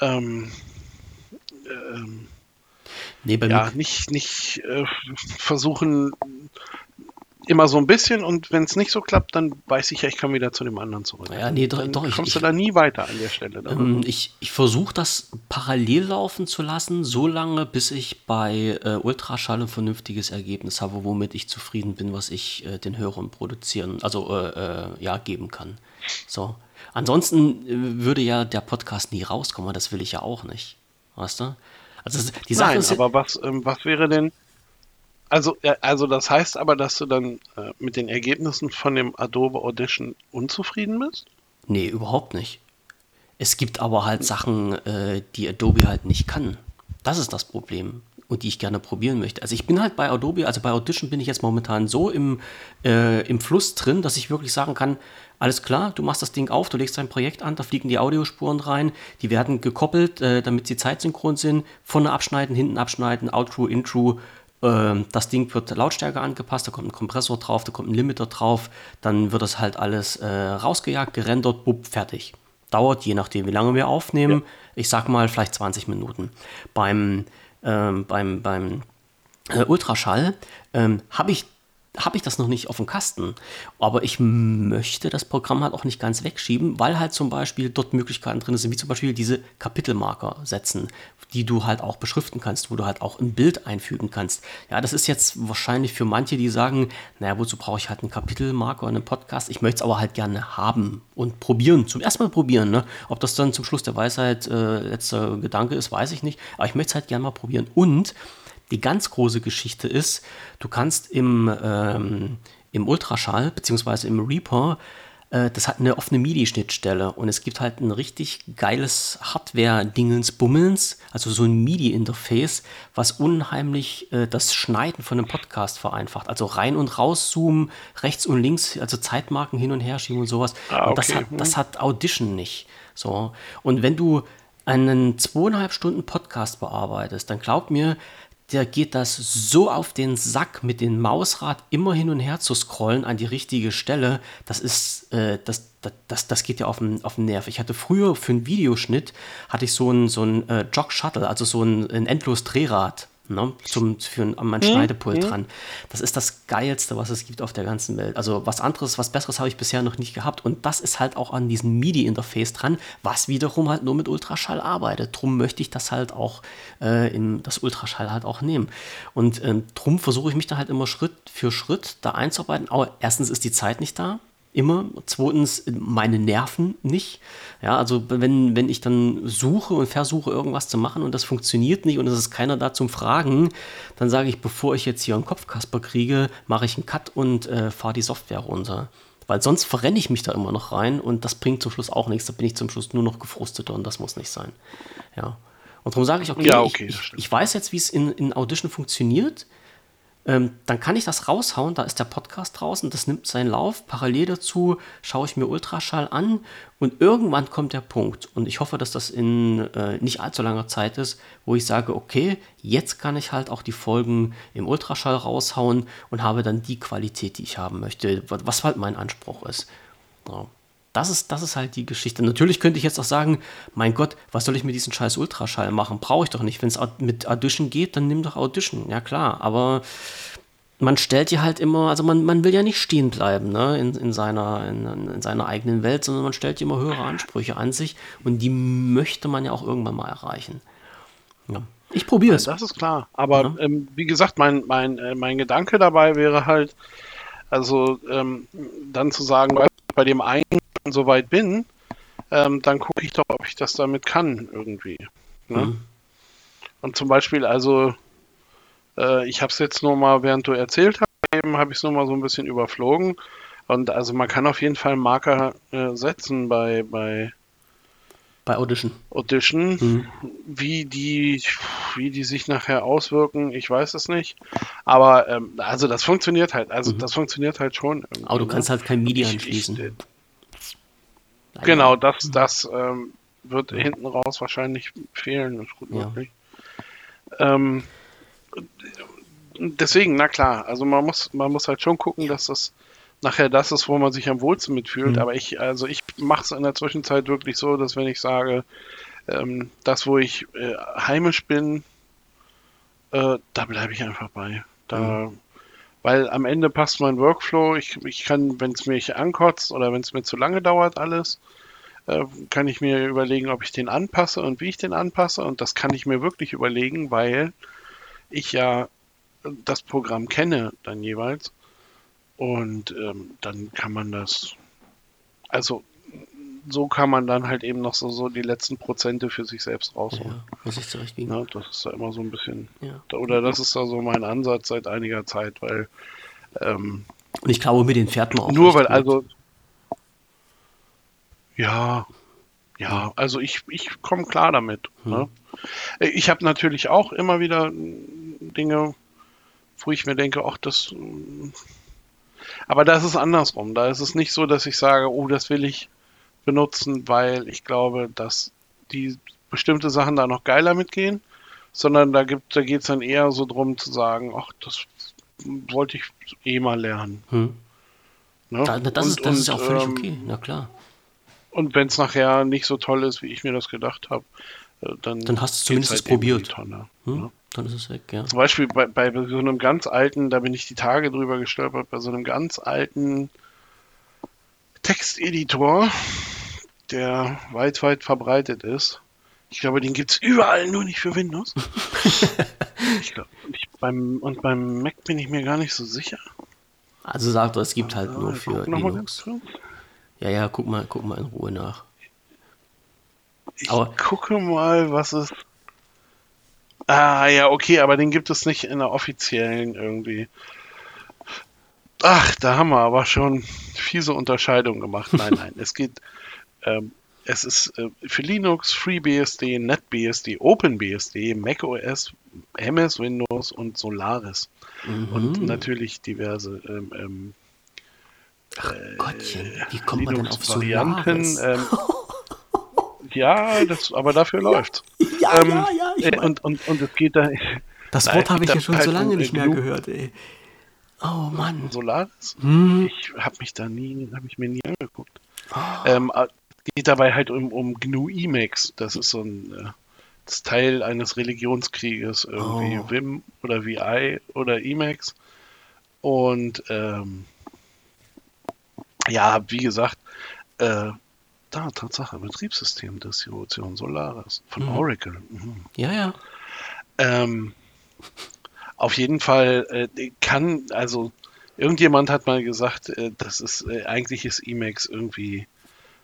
ähm, ähm, nee, ja, nicht, nicht äh, versuchen, immer so ein bisschen und wenn es nicht so klappt, dann weiß ich ja, ich kann wieder zu dem anderen zurück. Ja, nee, doch, doch ich, kommst ich, du da nie weiter an der Stelle. Ähm, ich ich versuche das parallel laufen zu lassen, so lange, bis ich bei äh, Ultraschall ein vernünftiges Ergebnis habe, womit ich zufrieden bin, was ich äh, den Hörern produzieren, also äh, äh ja, geben kann. So. Ansonsten äh, würde ja der Podcast nie rauskommen, das will ich ja auch nicht. Weißt du? Also die Sache Nein, ist, aber was, ähm, was wäre denn, also, also das heißt aber, dass du dann äh, mit den Ergebnissen von dem Adobe Audition unzufrieden bist? Nee, überhaupt nicht. Es gibt aber halt Sachen, äh, die Adobe halt nicht kann. Das ist das Problem und die ich gerne probieren möchte. Also ich bin halt bei Adobe, also bei Audition bin ich jetzt momentan so im, äh, im Fluss drin, dass ich wirklich sagen kann, alles klar, du machst das Ding auf, du legst dein Projekt an, da fliegen die Audiospuren rein, die werden gekoppelt, äh, damit sie zeitsynchron sind, vorne abschneiden, hinten abschneiden, Outro, Intro, das Ding wird Lautstärke angepasst, da kommt ein Kompressor drauf, da kommt ein Limiter drauf, dann wird das halt alles äh, rausgejagt, gerendert, bupp, fertig. Dauert, je nachdem, wie lange wir aufnehmen, ja. ich sag mal vielleicht 20 Minuten. Beim, ähm, beim, beim äh, Ultraschall ähm, habe ich habe ich das noch nicht auf dem Kasten. Aber ich möchte das Programm halt auch nicht ganz wegschieben, weil halt zum Beispiel dort Möglichkeiten drin sind, wie zum Beispiel diese Kapitelmarker setzen, die du halt auch beschriften kannst, wo du halt auch ein Bild einfügen kannst. Ja, das ist jetzt wahrscheinlich für manche, die sagen, naja, wozu brauche ich halt einen Kapitelmarker in einem Podcast? Ich möchte es aber halt gerne haben und probieren. Zum ersten Mal probieren. Ne? Ob das dann zum Schluss der Weisheit äh, letzter Gedanke ist, weiß ich nicht. Aber ich möchte es halt gerne mal probieren. Und die ganz große Geschichte ist, du kannst im, ähm, im Ultraschall bzw. im Reaper, äh, das hat eine offene MIDI-Schnittstelle und es gibt halt ein richtig geiles Hardware-Dingens-Bummels, also so ein MIDI-Interface, was unheimlich äh, das Schneiden von einem Podcast vereinfacht. Also rein und raus zoomen, rechts und links, also Zeitmarken hin und her schieben und sowas. Ah, okay. Und das hat, das hat Audition nicht. So. Und wenn du einen zweieinhalb Stunden Podcast bearbeitest, dann glaub mir, der geht das so auf den Sack, mit dem Mausrad immer hin und her zu scrollen an die richtige Stelle. Das ist, äh, das, das, das, das geht ja auf den, auf den Nerv. Ich hatte früher für einen Videoschnitt, hatte ich so ein, so ein äh, Jog-Shuttle, also so ein, ein endlos Drehrad ne, zum, für ein, an mein hm, Schneidepult mhm. dran. Das ist das Geilste, was es gibt auf der ganzen Welt. Also was anderes, was Besseres habe ich bisher noch nicht gehabt. Und das ist halt auch an diesem MIDI-Interface dran, was wiederum halt nur mit Ultraschall arbeitet. Drum möchte ich das halt auch äh, in das Ultraschall halt auch nehmen. Und ähm, drum versuche ich mich da halt immer Schritt für Schritt da einzuarbeiten. Aber erstens ist die Zeit nicht da immer. Zweitens meine Nerven nicht. Ja, also wenn, wenn ich dann suche und versuche irgendwas zu machen und das funktioniert nicht und es ist keiner da zum Fragen, dann sage ich, bevor ich jetzt hier einen Kopfkasper kriege, mache ich einen Cut und äh, fahre die Software runter. Weil sonst verrenne ich mich da immer noch rein und das bringt zum Schluss auch nichts. Da bin ich zum Schluss nur noch gefrusteter und das muss nicht sein. Ja. Und darum sage ich, okay, ja, okay ich, ich, ich, weiß jetzt, wie es in, in Audition funktioniert ähm, dann kann ich das raushauen, da ist der Podcast draußen, das nimmt seinen Lauf. Parallel dazu schaue ich mir Ultraschall an und irgendwann kommt der Punkt, und ich hoffe, dass das in äh, nicht allzu langer Zeit ist, wo ich sage, okay, jetzt kann ich halt auch die Folgen im Ultraschall raushauen und habe dann die Qualität, die ich haben möchte, was halt mein Anspruch ist. Ja. Das ist, das ist halt die Geschichte. Natürlich könnte ich jetzt auch sagen, mein Gott, was soll ich mit diesem scheiß Ultraschall machen? Brauche ich doch nicht. Wenn es mit Audition geht, dann nimm doch Audition. Ja klar, aber man stellt ja halt immer, also man, man will ja nicht stehen bleiben ne, in, in, seiner, in, in seiner eigenen Welt, sondern man stellt immer höhere Ansprüche an sich und die möchte man ja auch irgendwann mal erreichen. Ja. Ich probiere es. Das ist klar. Aber ja. ähm, wie gesagt, mein, mein, äh, mein Gedanke dabei wäre halt, also ähm, dann zu sagen, bei dem einen soweit bin, ähm, dann gucke ich doch, ob ich das damit kann irgendwie. Ne? Mhm. Und zum Beispiel, also, äh, ich habe es jetzt nur mal, während du erzählt hast, habe ich es nur mal so ein bisschen überflogen. Und also man kann auf jeden Fall Marker äh, setzen bei, bei, bei Audition. Audition. Mhm. Wie, die, wie die sich nachher auswirken, ich weiß es nicht. Aber ähm, also das funktioniert halt. Also mhm. das funktioniert halt schon. Aber du kannst ne? halt kein MIDI anschließen. Ich, Genau, das, das ähm, wird hinten raus wahrscheinlich fehlen, ist gut ja. möglich. Ähm, deswegen, na klar, also man muss, man muss halt schon gucken, dass das nachher das ist, wo man sich am wohlsten mitfühlt. Mhm. Aber ich, also ich mache es in der Zwischenzeit wirklich so, dass wenn ich sage, ähm, das, wo ich äh, heimisch bin, äh, da bleibe ich einfach bei. Da mhm weil am Ende passt mein Workflow. Ich, ich kann, wenn es mich ankotzt oder wenn es mir zu lange dauert, alles, äh, kann ich mir überlegen, ob ich den anpasse und wie ich den anpasse. Und das kann ich mir wirklich überlegen, weil ich ja das Programm kenne dann jeweils. Und ähm, dann kann man das, also so kann man dann halt eben noch so, so die letzten Prozente für sich selbst rausholen. Ja, muss ich zurechtbiegen. Ja, das ist da immer so ein bisschen, ja. oder das ist da so mein Ansatz seit einiger Zeit, weil ähm, und ich glaube, mit den man auch. Nur weil, gut. also ja, ja, also ich, ich komme klar damit. Hm. Ne? Ich habe natürlich auch immer wieder Dinge, wo ich mir denke, ach, das. Aber da ist es andersrum. Da ist es nicht so, dass ich sage, oh, das will ich benutzen, weil ich glaube, dass die bestimmte Sachen da noch geiler mitgehen, sondern da gibt, da geht es dann eher so drum zu sagen, ach, das wollte ich eh mal lernen. Hm. Ne? Da, das, und, ist, das und, ist ja auch völlig ähm, okay, na klar. Und wenn es nachher nicht so toll ist, wie ich mir das gedacht habe, äh, dann, dann hast du es zumindest halt probiert. Tonne, hm? ja. Dann ist es weg, ja. Zum Beispiel bei, bei so einem ganz alten, da bin ich die Tage drüber gestolpert, bei so einem ganz alten Texteditor, der weit, weit verbreitet ist. Ich glaube, den gibt es überall, nur nicht für Windows. ich glaub, ich beim, und beim Mac bin ich mir gar nicht so sicher. Also sagt er, es gibt halt nur für Linux. Ja, ja, guck mal, guck mal in Ruhe nach. Ich aber gucke mal, was es. Ah, ja, okay, aber den gibt es nicht in der offiziellen irgendwie. Ach, da haben wir aber schon fiese Unterscheidungen gemacht. Nein, nein, es geht. Ähm, es ist äh, für Linux FreeBSD, NetBSD, OpenBSD, macOS, MS Windows und Solaris. Mhm. Und natürlich diverse ähm, ähm, Ach Gottchen, wie kommt man denn auf Varianten? Ähm, ja, das, aber dafür läuft. Ja, ähm, ja, ja. Ich äh, mein, und, und, und es geht da. Das Wort habe ich ja schon halt so lange nicht mehr gehört, ey. Oh Mann. Solaris? Hm. Ich habe mich da nie, habe ich mir nie angeguckt. Oh. Ähm, äh, geht dabei halt um, um GNU Emacs. Das ist so ein äh, das Teil eines Religionskrieges irgendwie. Oh. Vim oder VI oder Emacs. Und ähm, ja, wie gesagt, äh, da, Tatsache, Betriebssystem-Distribution Solaris von mhm. Oracle. Mhm. Ja, ja. Ähm, auf jeden Fall äh, kann, also irgendjemand hat mal gesagt, äh, das ist äh, eigentlich ist Emacs irgendwie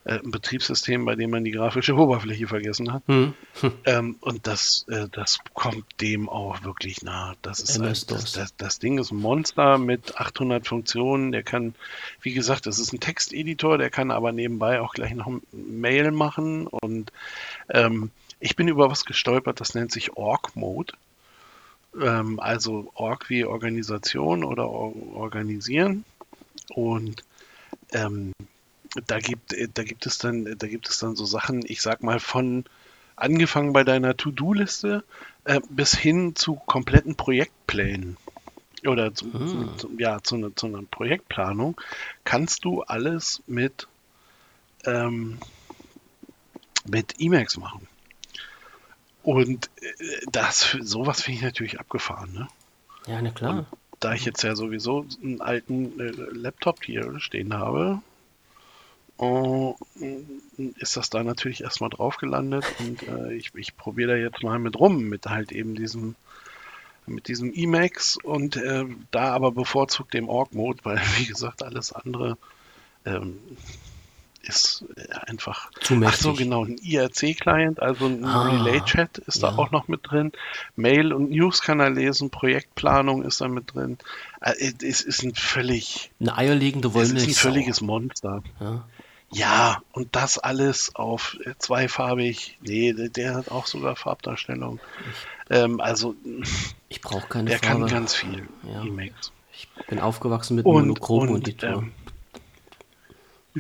äh, ein Betriebssystem, bei dem man die grafische Oberfläche vergessen hat. Hm. Ähm, und das, äh, das kommt dem auch wirklich nah. Das ist ein, das, das, das, Ding ist ein Monster mit 800 Funktionen. Der kann, wie gesagt, das ist ein Texteditor, der kann aber nebenbei auch gleich noch Mail machen. Und ähm, ich bin über was gestolpert, das nennt sich Org Mode. Ähm, also Org wie Organisation oder organisieren. Und ähm, da gibt, äh, da gibt es dann, da gibt es dann so Sachen, ich sag mal, von angefangen bei deiner To-Do-Liste äh, bis hin zu kompletten Projektplänen oder zu, hm. zu, ja, zu, ne, zu einer Projektplanung, kannst du alles mit, ähm, mit Emacs machen. Und äh, das, sowas finde ich natürlich abgefahren, ne? Ja, na klar. Und da ich jetzt ja sowieso einen alten äh, Laptop hier stehen habe, Oh, ist das da natürlich erstmal drauf gelandet und äh, ich, ich probiere da jetzt mal mit rum, mit halt eben diesem mit diesem Emacs und äh, da aber bevorzugt dem Org-Mode, weil wie gesagt, alles andere ähm, ist äh, einfach. Zu mächtig. Ach so, genau, ein IRC-Client, also ein ah, Relay-Chat ist ja. da auch noch mit drin. Mail und News kann er lesen, Projektplanung ist da mit drin. Äh, es ist ein völlig. Eine eierlegende Wollmilchsau. Es ist ein völliges Monster. Ja. Ja, und das alles auf äh, zweifarbig. Nee, der hat auch sogar Farbdarstellung. Ähm, also, ich brauche keine der Farbe. Der kann ganz viel. Ja. Ich bin aufgewachsen mit und, Monochrom und, die Ähm,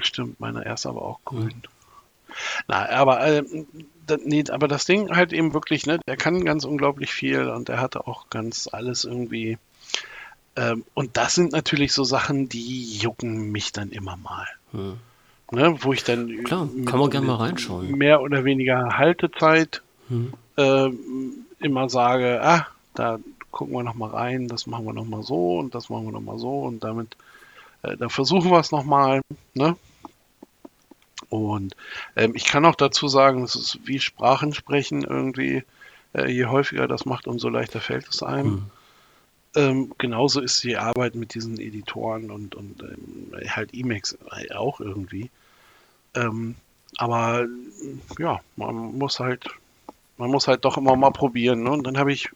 stimmt, meiner erste aber auch grün. Mhm. Na, aber, äh, das, nee, aber das Ding halt eben wirklich, ne, der kann ganz unglaublich viel und der hatte auch ganz alles irgendwie. Ähm, und das sind natürlich so Sachen, die jucken mich dann immer mal. Mhm. Ne, wo ich dann Klar, kann man gerne mal reinschauen. Mehr oder weniger Haltezeit hm. äh, immer sage, ah, da gucken wir nochmal rein, das machen wir nochmal so und das machen wir nochmal so und damit, äh, da versuchen wir es nochmal, ne? Und ähm, ich kann auch dazu sagen, es ist wie Sprachen sprechen irgendwie, äh, je häufiger das macht, umso leichter fällt es einem. Mhm. Ähm, genauso ist die Arbeit mit diesen Editoren und, und ähm, halt Emacs auch irgendwie. Ähm, aber ja, man muss halt, man muss halt doch immer mal probieren. Ne? Und dann habe ich,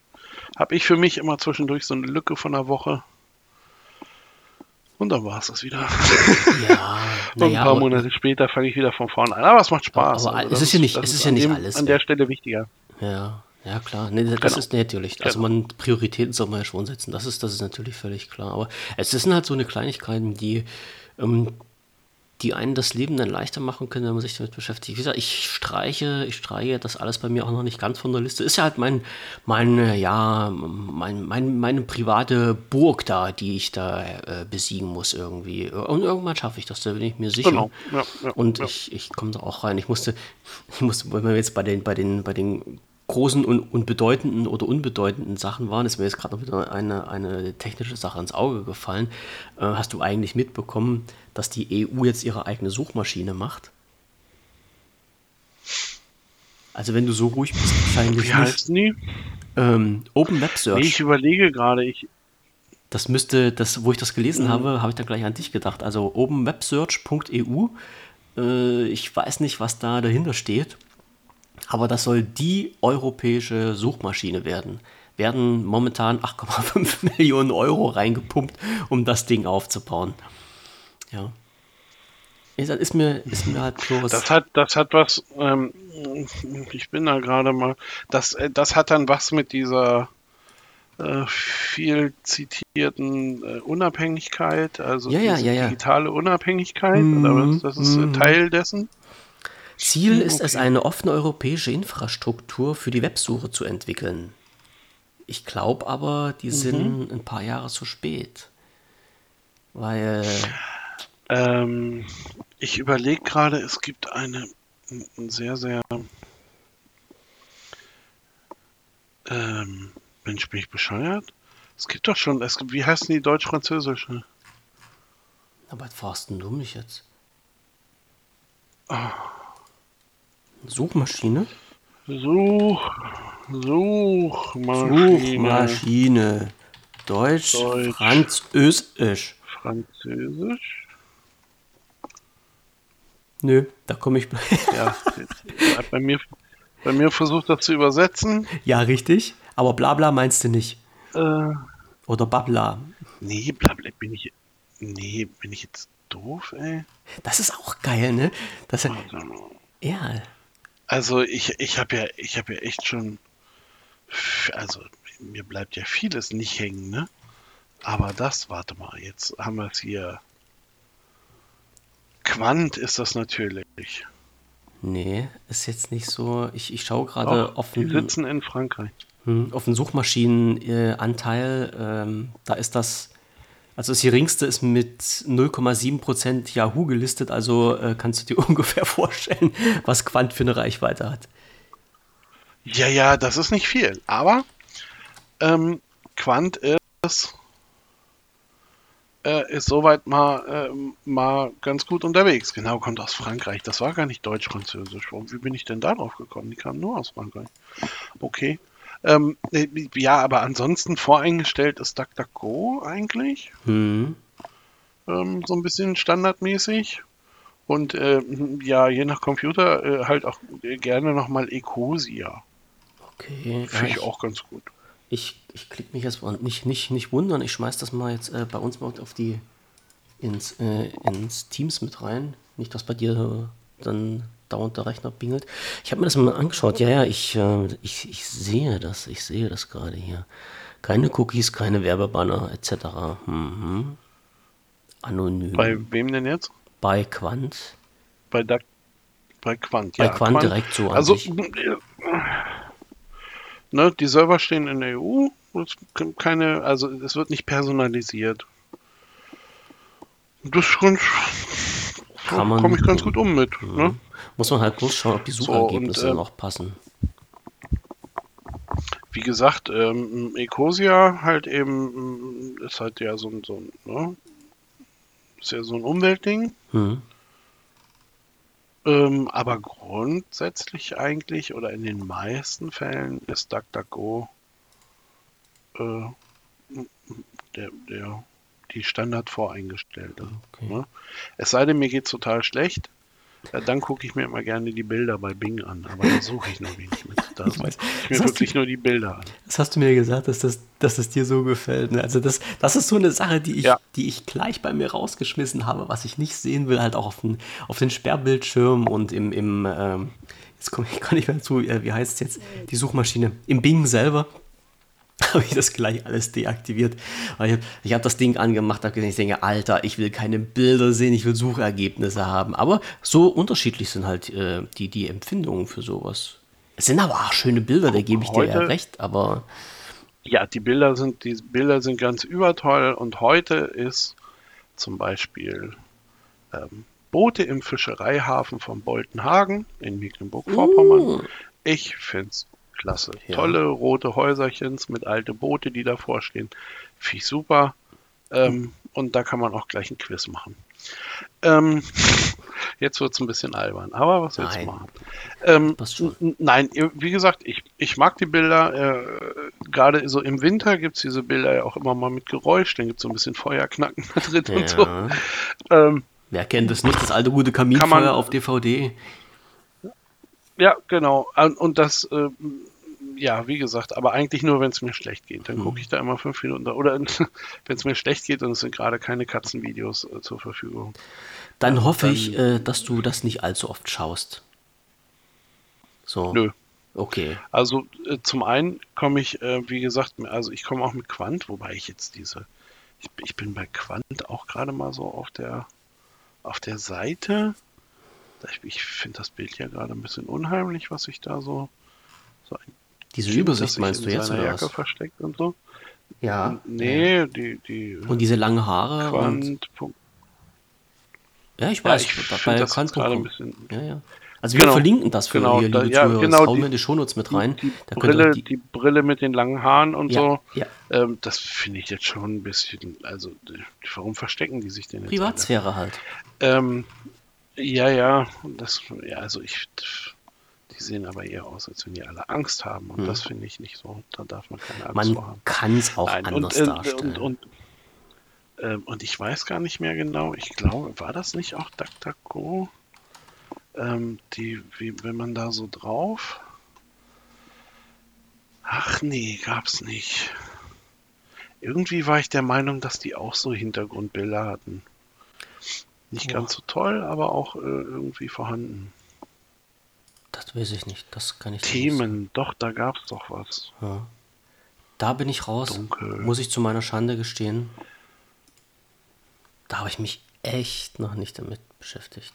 habe ich für mich immer zwischendurch so eine Lücke von einer Woche. Und dann war es das wieder. Ja, und ein paar Monate später fange ich wieder von vorne an. Aber es macht Spaß. Aber also es ist ja nicht, es ist ja nicht dem, alles. An der Stelle wichtiger. Ja, ja, klar. Nee, das genau. ist natürlich. Also genau. man Prioritäten soll man ja schon setzen. Das ist, das ist natürlich völlig klar. Aber es sind halt so eine Kleinigkeiten, die, ähm, die einen das Leben dann leichter machen können, wenn man sich damit beschäftigt. Wie gesagt, ich streiche, ich streiche das alles bei mir auch noch nicht ganz von der Liste. Ist ja halt mein, mein, ja, mein, mein, meine private Burg da, die ich da äh, besiegen muss irgendwie. Und irgendwann schaffe ich das, da bin ich mir sicher. Genau. Ja, ja, und ja. ich, ich komme da auch rein. Ich musste, ich musste, wenn wir jetzt bei den, bei den, bei den großen und, und bedeutenden oder unbedeutenden Sachen waren, ist mir jetzt gerade noch wieder eine, eine technische Sache ins Auge gefallen. Äh, hast du eigentlich mitbekommen, dass die EU jetzt ihre eigene Suchmaschine macht? Also wenn du so ruhig bist, wahrscheinlich Wie heißt die? Ähm, Open Web Search. Nee, ich überlege gerade, ich... Das müsste, das, wo ich das gelesen mhm. habe, habe ich dann gleich an dich gedacht. Also openwebsearch.eu. Äh, ich weiß nicht, was da dahinter steht. Aber das soll die europäische Suchmaschine werden. Werden momentan 8,5 Millionen Euro reingepumpt, um das Ding aufzubauen. Ja. Ist mir, ist mir halt bloß. Das hat, das hat was, ähm, ich bin da gerade mal, das, äh, das hat dann was mit dieser äh, viel zitierten äh, Unabhängigkeit, also ja, ja, ja, digitale Unabhängigkeit, mm, oder das ist mm. Teil dessen. Ziel hm, ist okay. es, eine offene europäische Infrastruktur für die Websuche zu entwickeln. Ich glaube aber, die mhm. sind ein paar Jahre zu spät. Weil. Ähm, ich überlege gerade, es gibt eine sehr, sehr. Ähm, Mensch, bin ich bescheuert? Es gibt doch schon, es gibt, wie heißen die deutsch-französische? Aber was fragst du mich jetzt? Oh. Suchmaschine? Such, Suchmaschine. Suchmaschine. Deutsch, Deutsch. Französisch. Französisch? Nö, da komme ich. ja, bei mir, bei mir versucht das zu übersetzen. Ja, richtig. Aber Blabla meinst du nicht? Äh, Oder Babla? Nee, Blabla bin ich. Nee, bin ich jetzt doof, ey? Das ist auch geil, ne? Das, ja. Also ich, ich habe ja, ich habe ja echt schon, also mir bleibt ja vieles nicht hängen, ne? Aber das, warte mal, jetzt haben wir es hier. Quant ist das natürlich. Nee, ist jetzt nicht so. Ich, ich schaue gerade auf den. Die sitzen in Frankreich. Hm, auf den Suchmaschinenanteil. Ähm, da ist das also das geringste ist mit 0,7% Yahoo gelistet, also äh, kannst du dir ungefähr vorstellen, was Quant für eine Reichweite hat. Ja, ja, das ist nicht viel, aber ähm, Quant ist, äh, ist soweit mal, äh, mal ganz gut unterwegs. Genau, kommt aus Frankreich. Das war gar nicht deutsch-französisch. Wie bin ich denn darauf gekommen? Die kamen nur aus Frankreich. Okay. Ähm, äh, ja, aber ansonsten voreingestellt ist DuckDuckGo eigentlich. Mhm. Ähm, so ein bisschen standardmäßig. Und äh, ja, je nach Computer äh, halt auch gerne nochmal Ecosia. Okay. Finde ich, ich auch ganz gut. Ich, ich klicke mich jetzt nicht, nicht, nicht wundern, ich schmeiß das mal jetzt äh, bei uns mal auf die ins, äh, ins Teams mit rein. Nicht, dass bei dir dann dauernd der Rechner pingelt. Ich habe mir das mal angeschaut. Ja, ja, ich, äh, ich, ich sehe das. Ich sehe das gerade hier. Keine Cookies, keine Werbebanner etc. Mhm. Anonym. Bei wem denn jetzt? Bei Quant. Bei, da, bei Quant, ja. Bei Quant, Quant direkt so an Also, sich. ne, die Server stehen in der EU. Keine, also es wird nicht personalisiert. Das ist ganz, komme ich ganz gut um mit. Mhm. Ne? Muss man halt bloß schauen, ob die Suchergebnisse so, und, äh, noch passen. wie gesagt, ähm, Ecosia halt eben mm, ist halt ja so ein, so ein ne? ist ja so ein Umweltding. Mhm. Ähm, aber grundsätzlich eigentlich oder in den meisten Fällen ist DuckDuckGo äh, der, der, die Standard voreingestellte. Okay. Ne? Es sei denn, mir geht es total schlecht ja, dann gucke ich mir immer gerne die Bilder bei Bing an, aber da suche ich noch wenig mit. Da ich weiß, ich mir wirklich du, nur die Bilder an. Das hast du mir gesagt, dass das, dass das dir so gefällt. Ne? Also das, das ist so eine Sache, die ich, ja. die ich gleich bei mir rausgeschmissen habe, was ich nicht sehen will, halt auch auf den, auf den Sperrbildschirm und im, im ähm, jetzt komme ich gar nicht mehr zu, äh, wie heißt es jetzt, die Suchmaschine, im Bing selber habe ich das gleich alles deaktiviert. Ich habe hab das Ding angemacht, habe gesagt, ich denke, Alter, ich will keine Bilder sehen, ich will Suchergebnisse haben. Aber so unterschiedlich sind halt äh, die, die Empfindungen für sowas. Es sind aber auch schöne Bilder, da gebe ich dir ja recht, aber. Ja, die Bilder sind, die Bilder sind ganz übertoll und heute ist zum Beispiel ähm, Boote im Fischereihafen von Boltenhagen in Mecklenburg-Vorpommern. Uh. Ich finde es klasse. Ja. Tolle rote Häuserchens mit alte Boote, die davor stehen. Finde ich super. Ähm, und da kann man auch gleich ein Quiz machen. Ähm, jetzt wird es ein bisschen albern, aber was willst du machen? Ähm, nein, wie gesagt, ich, ich mag die Bilder. Äh, Gerade so im Winter gibt es diese Bilder ja auch immer mal mit Geräusch. Dann gibt es so ein bisschen Feuerknacken da drin ja. und so. Ähm, Wer kennt das nicht? Das alte gute Kaminfeuer auf DVD. Ja, genau. Und das, äh, ja, wie gesagt, aber eigentlich nur, wenn es mir schlecht geht. Dann mhm. gucke ich da immer fünf Minuten. Oder wenn es mir schlecht geht und es sind gerade keine Katzenvideos äh, zur Verfügung. Dann ja, hoffe dann, ich, äh, dass du das nicht allzu oft schaust. So. Nö. Okay. Also äh, zum einen komme ich, äh, wie gesagt, also ich komme auch mit Quant, wobei ich jetzt diese, ich, ich bin bei Quant auch gerade mal so auf der auf der Seite ich, ich finde das Bild ja gerade ein bisschen unheimlich, was sich da so, so ein Diese Übersicht meinst du jetzt oder Jacke was? versteckt und so. Ja. Nee, die, die. Und diese langen Haare. Quant. Und... Ja, ich weiß. Ja, ich bei das gerade ein bisschen. Ja, ja. Also wir genau, verlinken das für genau, hier, liebe ja, Zuhörer. Genau, das hauen wir in die Shownotes mit rein. Die, die Brille, die, die, Brille mit den langen Haaren und ja, so. Ja. Ähm, das finde ich jetzt schon ein bisschen. Also, warum verstecken die sich denn jetzt? Privatsphäre alle? halt. Ähm, ja, ja, das, ja, also ich, die sehen aber eher aus, als wenn die alle Angst haben. Und hm. das finde ich nicht so. Da darf man keine Angst man vor haben. Man kann es auch Nein, anders und, darstellen. Und, und, ähm, und, ich weiß gar nicht mehr genau, ich glaube, war das nicht auch DuckDuckGo? Ähm, die, wie, wenn man da so drauf. Ach nee, gab's nicht. Irgendwie war ich der Meinung, dass die auch so Hintergrundbilder hatten. Nicht oh. ganz so toll, aber auch äh, irgendwie vorhanden. Das weiß ich nicht. Das kann ich Themen, nicht. doch, da gab es doch was. Ja. Da bin ich raus. Dunkel. Muss ich zu meiner Schande gestehen. Da habe ich mich echt noch nicht damit beschäftigt.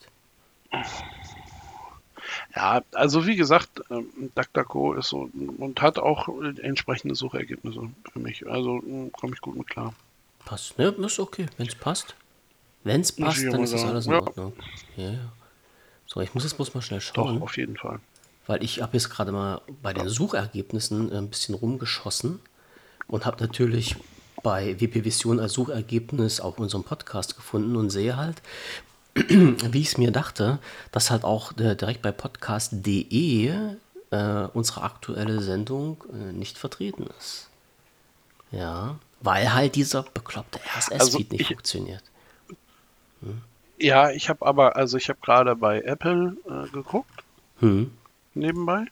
Ja, also wie gesagt, ähm, DuckDuckGo ist so und hat auch entsprechende Suchergebnisse für mich. Also hm, komme ich gut mit klar. Passt, ne? Ist okay, wenn es passt. Wenn es passt, dann ist das alles in ja. Ordnung. Ja, ja. So, ich muss jetzt bloß mal schnell schauen. Doch, auf jeden Fall. Weil ich habe jetzt gerade mal bei den Suchergebnissen ein bisschen rumgeschossen und habe natürlich bei WP Vision als Suchergebnis auch unseren Podcast gefunden und sehe halt, wie ich es mir dachte, dass halt auch äh, direkt bei podcast.de äh, unsere aktuelle Sendung äh, nicht vertreten ist. Ja, weil halt dieser bekloppte RSS-Feed also nicht ich, funktioniert. Ja, ich habe aber, also ich habe gerade bei Apple äh, geguckt, hm. nebenbei.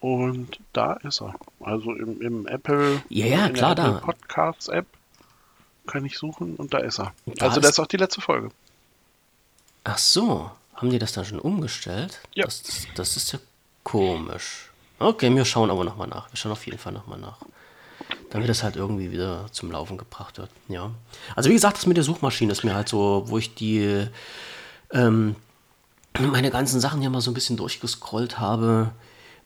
Und da ist er. Also im, im Apple, ja, ja, klar, Apple da. Podcasts App kann ich suchen und da ist er. Da also ist das ist auch die letzte Folge. Ach so, haben die das dann schon umgestellt? Ja. Das, das, das ist ja komisch. Okay, wir schauen aber nochmal nach. Wir schauen auf jeden Fall nochmal nach damit es halt irgendwie wieder zum Laufen gebracht wird. Ja. Also wie gesagt, das mit der Suchmaschine ist mir halt so, wo ich die ähm, meine ganzen Sachen hier mal so ein bisschen durchgescrollt habe,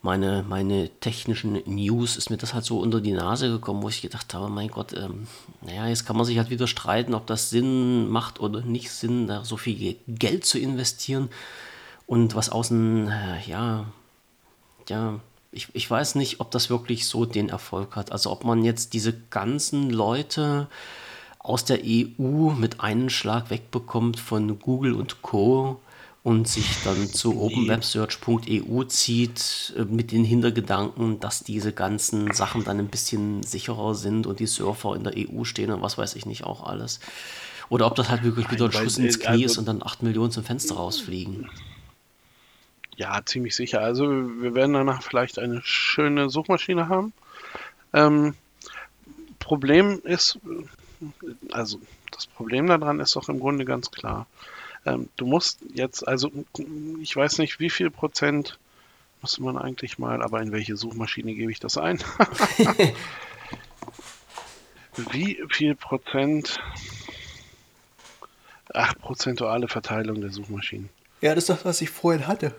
meine, meine technischen News, ist mir das halt so unter die Nase gekommen, wo ich gedacht habe, mein Gott, ähm, naja, jetzt kann man sich halt wieder streiten, ob das Sinn macht oder nicht Sinn, da so viel Geld zu investieren und was außen, äh, ja, ja, ich, ich weiß nicht, ob das wirklich so den Erfolg hat. Also ob man jetzt diese ganzen Leute aus der EU mit einem Schlag wegbekommt von Google und Co. und sich dann zu openwebsearch.eu zieht äh, mit den Hintergedanken, dass diese ganzen Sachen dann ein bisschen sicherer sind und die Surfer in der EU stehen und was weiß ich nicht auch alles. Oder ob das halt wirklich wieder ein Schuss ins Knie ist und dann 8 Millionen zum Fenster rausfliegen. Ja, ziemlich sicher. Also wir werden danach vielleicht eine schöne Suchmaschine haben. Ähm, Problem ist, also das Problem daran ist doch im Grunde ganz klar. Ähm, du musst jetzt, also ich weiß nicht, wie viel Prozent muss man eigentlich mal, aber in welche Suchmaschine gebe ich das ein? wie viel Prozent Ach, prozentuale Verteilung der Suchmaschinen. Ja, das ist das, was ich vorhin hatte.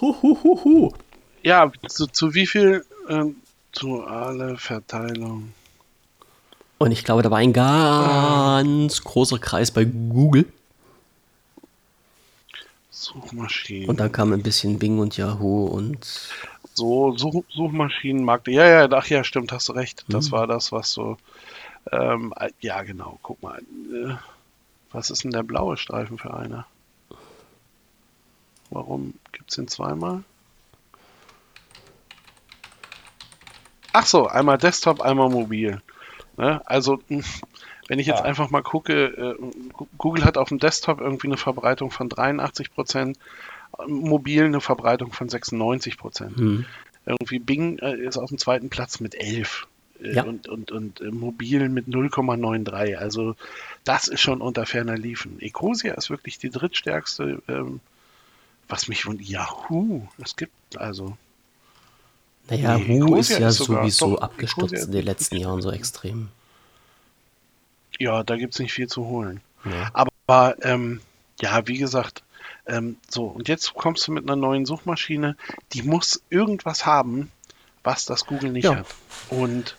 Hu, hu, hu, hu. Ja, zu, zu wie viel ähm, alle Verteilung? Und ich glaube, da war ein ganz ah. großer Kreis bei Google. Suchmaschinen. Und dann kam ein bisschen Bing und Yahoo und. So, Such Suchmaschinenmarkt. Ja, ja, ach ja, stimmt, hast du recht. Das hm. war das, was so. Ähm, ja, genau, guck mal. Äh, was ist denn der blaue Streifen für einer? Warum gibt es den zweimal? Ach so, einmal Desktop, einmal mobil. Ne? Also, hm, wenn ich jetzt ja. einfach mal gucke, äh, Google hat auf dem Desktop irgendwie eine Verbreitung von 83 Prozent, mobil eine Verbreitung von 96 Prozent. Hm. Irgendwie Bing äh, ist auf dem zweiten Platz mit 11 äh, ja. und, und, und mobil mit 0,93. Also das ist schon unter ferner Liefen. Ecosia ist wirklich die drittstärkste ähm, was mich von Yahoo, es gibt also. Naja, nee, Hu ist ja ist sowieso doch, abgestürzt in den letzten Jahren so extrem. Ja, da gibt es nicht viel zu holen. Ja. Aber ähm, ja, wie gesagt, ähm, so, und jetzt kommst du mit einer neuen Suchmaschine, die muss irgendwas haben, was das Google nicht ja. hat. Und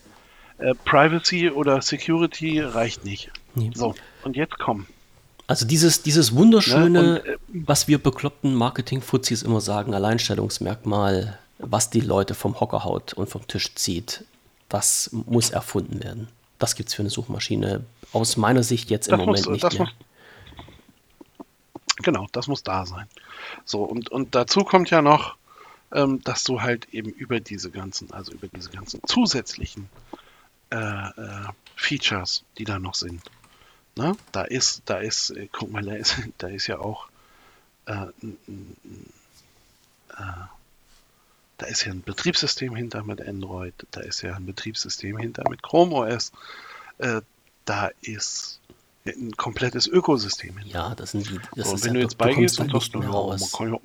äh, Privacy oder Security reicht nicht. Nee. So, und jetzt komm. Also dieses, dieses wunderschöne, ja, und, was wir bekloppten Marketing-Fuzis immer sagen, Alleinstellungsmerkmal, was die Leute vom Hocker haut und vom Tisch zieht, das muss erfunden werden. Das gibt es für eine Suchmaschine aus meiner Sicht jetzt im Moment muss, nicht mehr. Muss, genau, das muss da sein. So, und, und dazu kommt ja noch, ähm, dass du halt eben über diese ganzen, also über diese ganzen zusätzlichen äh, äh, Features, die da noch sind, Ne? Da ist, da ist, äh, guck mal, da ist, da ist ja auch, äh, äh, da ist ja ein Betriebssystem hinter mit Android, da ist ja ein Betriebssystem hinter mit Chrome OS, äh, da ist ein komplettes Ökosystem hinter. Ja, das sind die. Das so, und wenn ja, du jetzt beigehst und sagst, man, ja,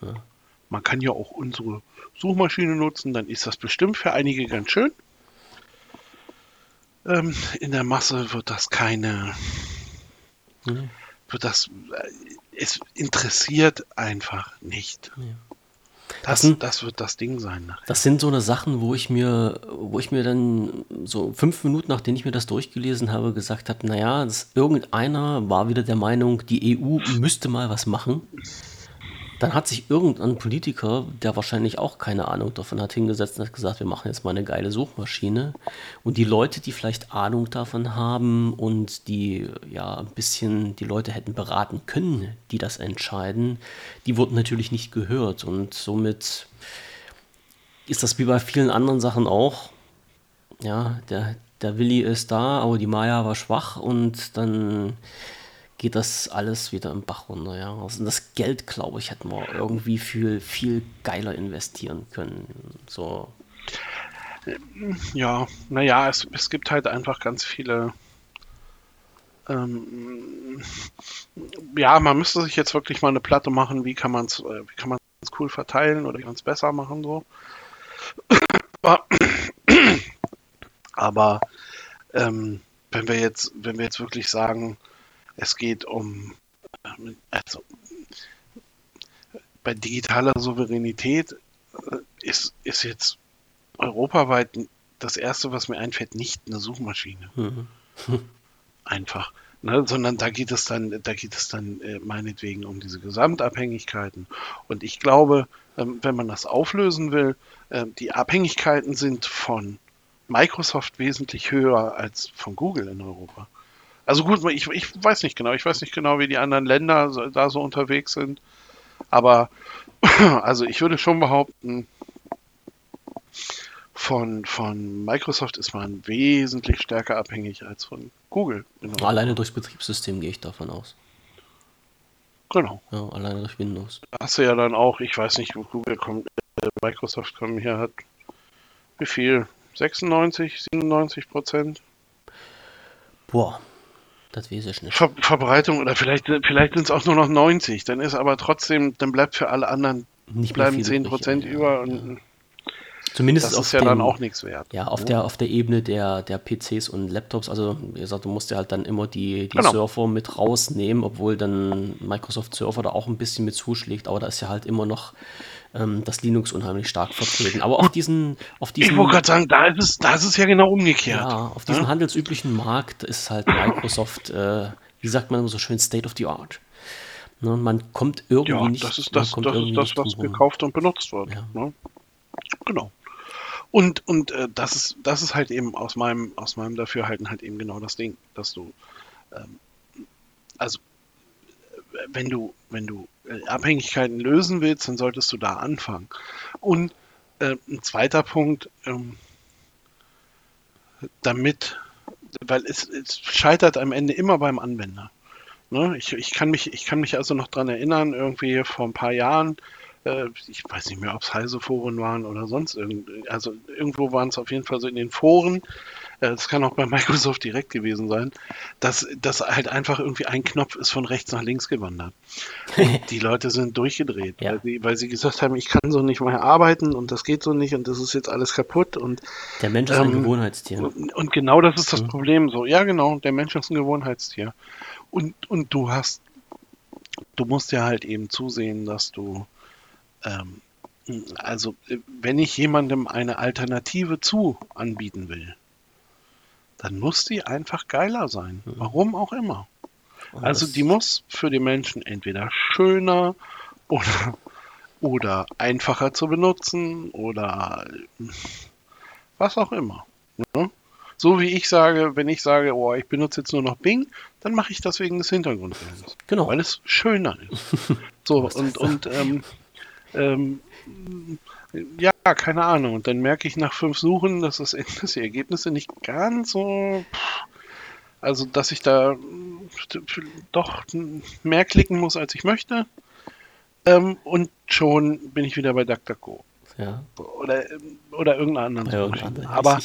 man, man kann ja auch unsere Suchmaschine nutzen, dann ist das bestimmt für einige ganz schön. Ähm, in der Masse wird das keine. Mhm. Wird das. Äh, es interessiert einfach nicht. Ja. Das, das, das, wird das Ding sein. Nachher. Das sind so eine Sachen, wo ich mir, wo ich mir dann so fünf Minuten, nachdem ich mir das durchgelesen habe, gesagt habe, naja, irgendeiner war wieder der Meinung, die EU müsste mal was machen. Dann hat sich irgendein Politiker, der wahrscheinlich auch keine Ahnung davon hat, hingesetzt und hat gesagt, wir machen jetzt mal eine geile Suchmaschine. Und die Leute, die vielleicht Ahnung davon haben und die ja ein bisschen die Leute hätten beraten können, die das entscheiden, die wurden natürlich nicht gehört. Und somit ist das wie bei vielen anderen Sachen auch. Ja, der, der Willi ist da, aber die Maya war schwach und dann geht das alles wieder im Bach runter. Ja. Also das Geld, glaube ich, hätten wir irgendwie viel, viel geiler investieren können. So. Ja, naja, es, es gibt halt einfach ganz viele. Ähm, ja, man müsste sich jetzt wirklich mal eine Platte machen, wie kann man es äh, cool verteilen oder wie kann es besser machen so. aber, aber ähm, wenn wir jetzt, wenn wir jetzt wirklich sagen, es geht um, also bei digitaler Souveränität äh, ist, ist jetzt europaweit das erste, was mir einfällt, nicht eine Suchmaschine. Mhm. Einfach. Ne, sondern da geht es dann, da geht es dann äh, meinetwegen um diese Gesamtabhängigkeiten. Und ich glaube, ähm, wenn man das auflösen will, äh, die Abhängigkeiten sind von Microsoft wesentlich höher als von Google in Europa. Also gut, ich, ich weiß nicht genau, ich weiß nicht genau, wie die anderen Länder so, da so unterwegs sind. Aber also ich würde schon behaupten, von, von Microsoft ist man wesentlich stärker abhängig als von Google. Alleine durchs Betriebssystem gehe ich davon aus. Genau. Ja, alleine durch Windows. Hast du ja dann auch, ich weiß nicht, Google kommt, äh, Microsoft kommt hier, hat wie viel? 96, 97 Prozent? Boah, das weiß ich nicht. Ver Verbreitung oder vielleicht, vielleicht sind es auch nur noch 90. Dann ist aber trotzdem, dann bleibt für alle anderen nicht bleiben 10 Prozent über. Und, ja. Zumindest das ist ja dem, dann auch nichts wert. Ja, auf, ja. Der, auf der Ebene der, der PCs und Laptops. Also, wie gesagt, du musst ja halt dann immer die, die genau. Surfer mit rausnehmen, obwohl dann Microsoft Surfer da auch ein bisschen mit zuschlägt. Aber da ist ja halt immer noch ähm, das Linux unheimlich stark vertreten. Aber auf diesen. Auf diesen ich wollte gerade sagen, da ist, es, da ist es ja genau umgekehrt. Ja, auf diesem ja? handelsüblichen Markt ist halt Microsoft, äh, wie sagt man so schön, State of the Art. Ne, man kommt irgendwie ja, nicht. Das ist das, das, ist das was gekauft und benutzt wird. Ja. Ne? Genau. Und, und äh, das, ist, das ist halt eben aus meinem, aus meinem Dafürhalten halt eben genau das Ding, dass du, ähm, also wenn du, wenn du äh, Abhängigkeiten lösen willst, dann solltest du da anfangen. Und äh, ein zweiter Punkt, ähm, damit, weil es, es, scheitert am Ende immer beim Anwender. Ne? Ich, ich, kann mich, ich kann mich also noch dran erinnern, irgendwie vor ein paar Jahren, äh, ich weiß nicht mehr, ob es heise Foren waren oder sonst irgend, also irgendwo waren es auf jeden Fall so in den Foren, äh, das kann auch bei Microsoft direkt gewesen sein, dass das halt einfach irgendwie ein Knopf ist von rechts nach links gewandert. Und die Leute sind durchgedreht, ja. weil, sie, weil sie gesagt haben, ich kann so nicht mehr arbeiten und das geht so nicht und das ist jetzt alles kaputt und der Mensch ist ähm, ein Gewohnheitstier. Und, und, genau das ist das mhm. Problem. So, ja genau, der Mensch ist ein Gewohnheitstier. Und, und du hast, du musst ja halt eben zusehen, dass du ähm, also, wenn ich jemandem eine Alternative zu anbieten will, dann muss die einfach geiler sein. Mhm. Warum auch immer. Also die muss für die Menschen entweder schöner oder, oder einfacher zu benutzen oder was auch immer. Ne? So wie ich sage, wenn ich sage, oh, ich benutze jetzt nur noch Bing, dann mache ich das wegen des Hintergrundbildes. Genau. Weil es schöner ist. so, und, und ähm, ähm, ja, keine Ahnung. Und dann merke ich nach fünf Suchen, dass, das, dass die Ergebnisse nicht ganz so. Also, dass ich da doch mehr klicken muss, als ich möchte. Ähm, und schon bin ich wieder bei DuckDuckGo. Ja. Oder, oder irgendeiner anderen. Ja, irgendeine Aber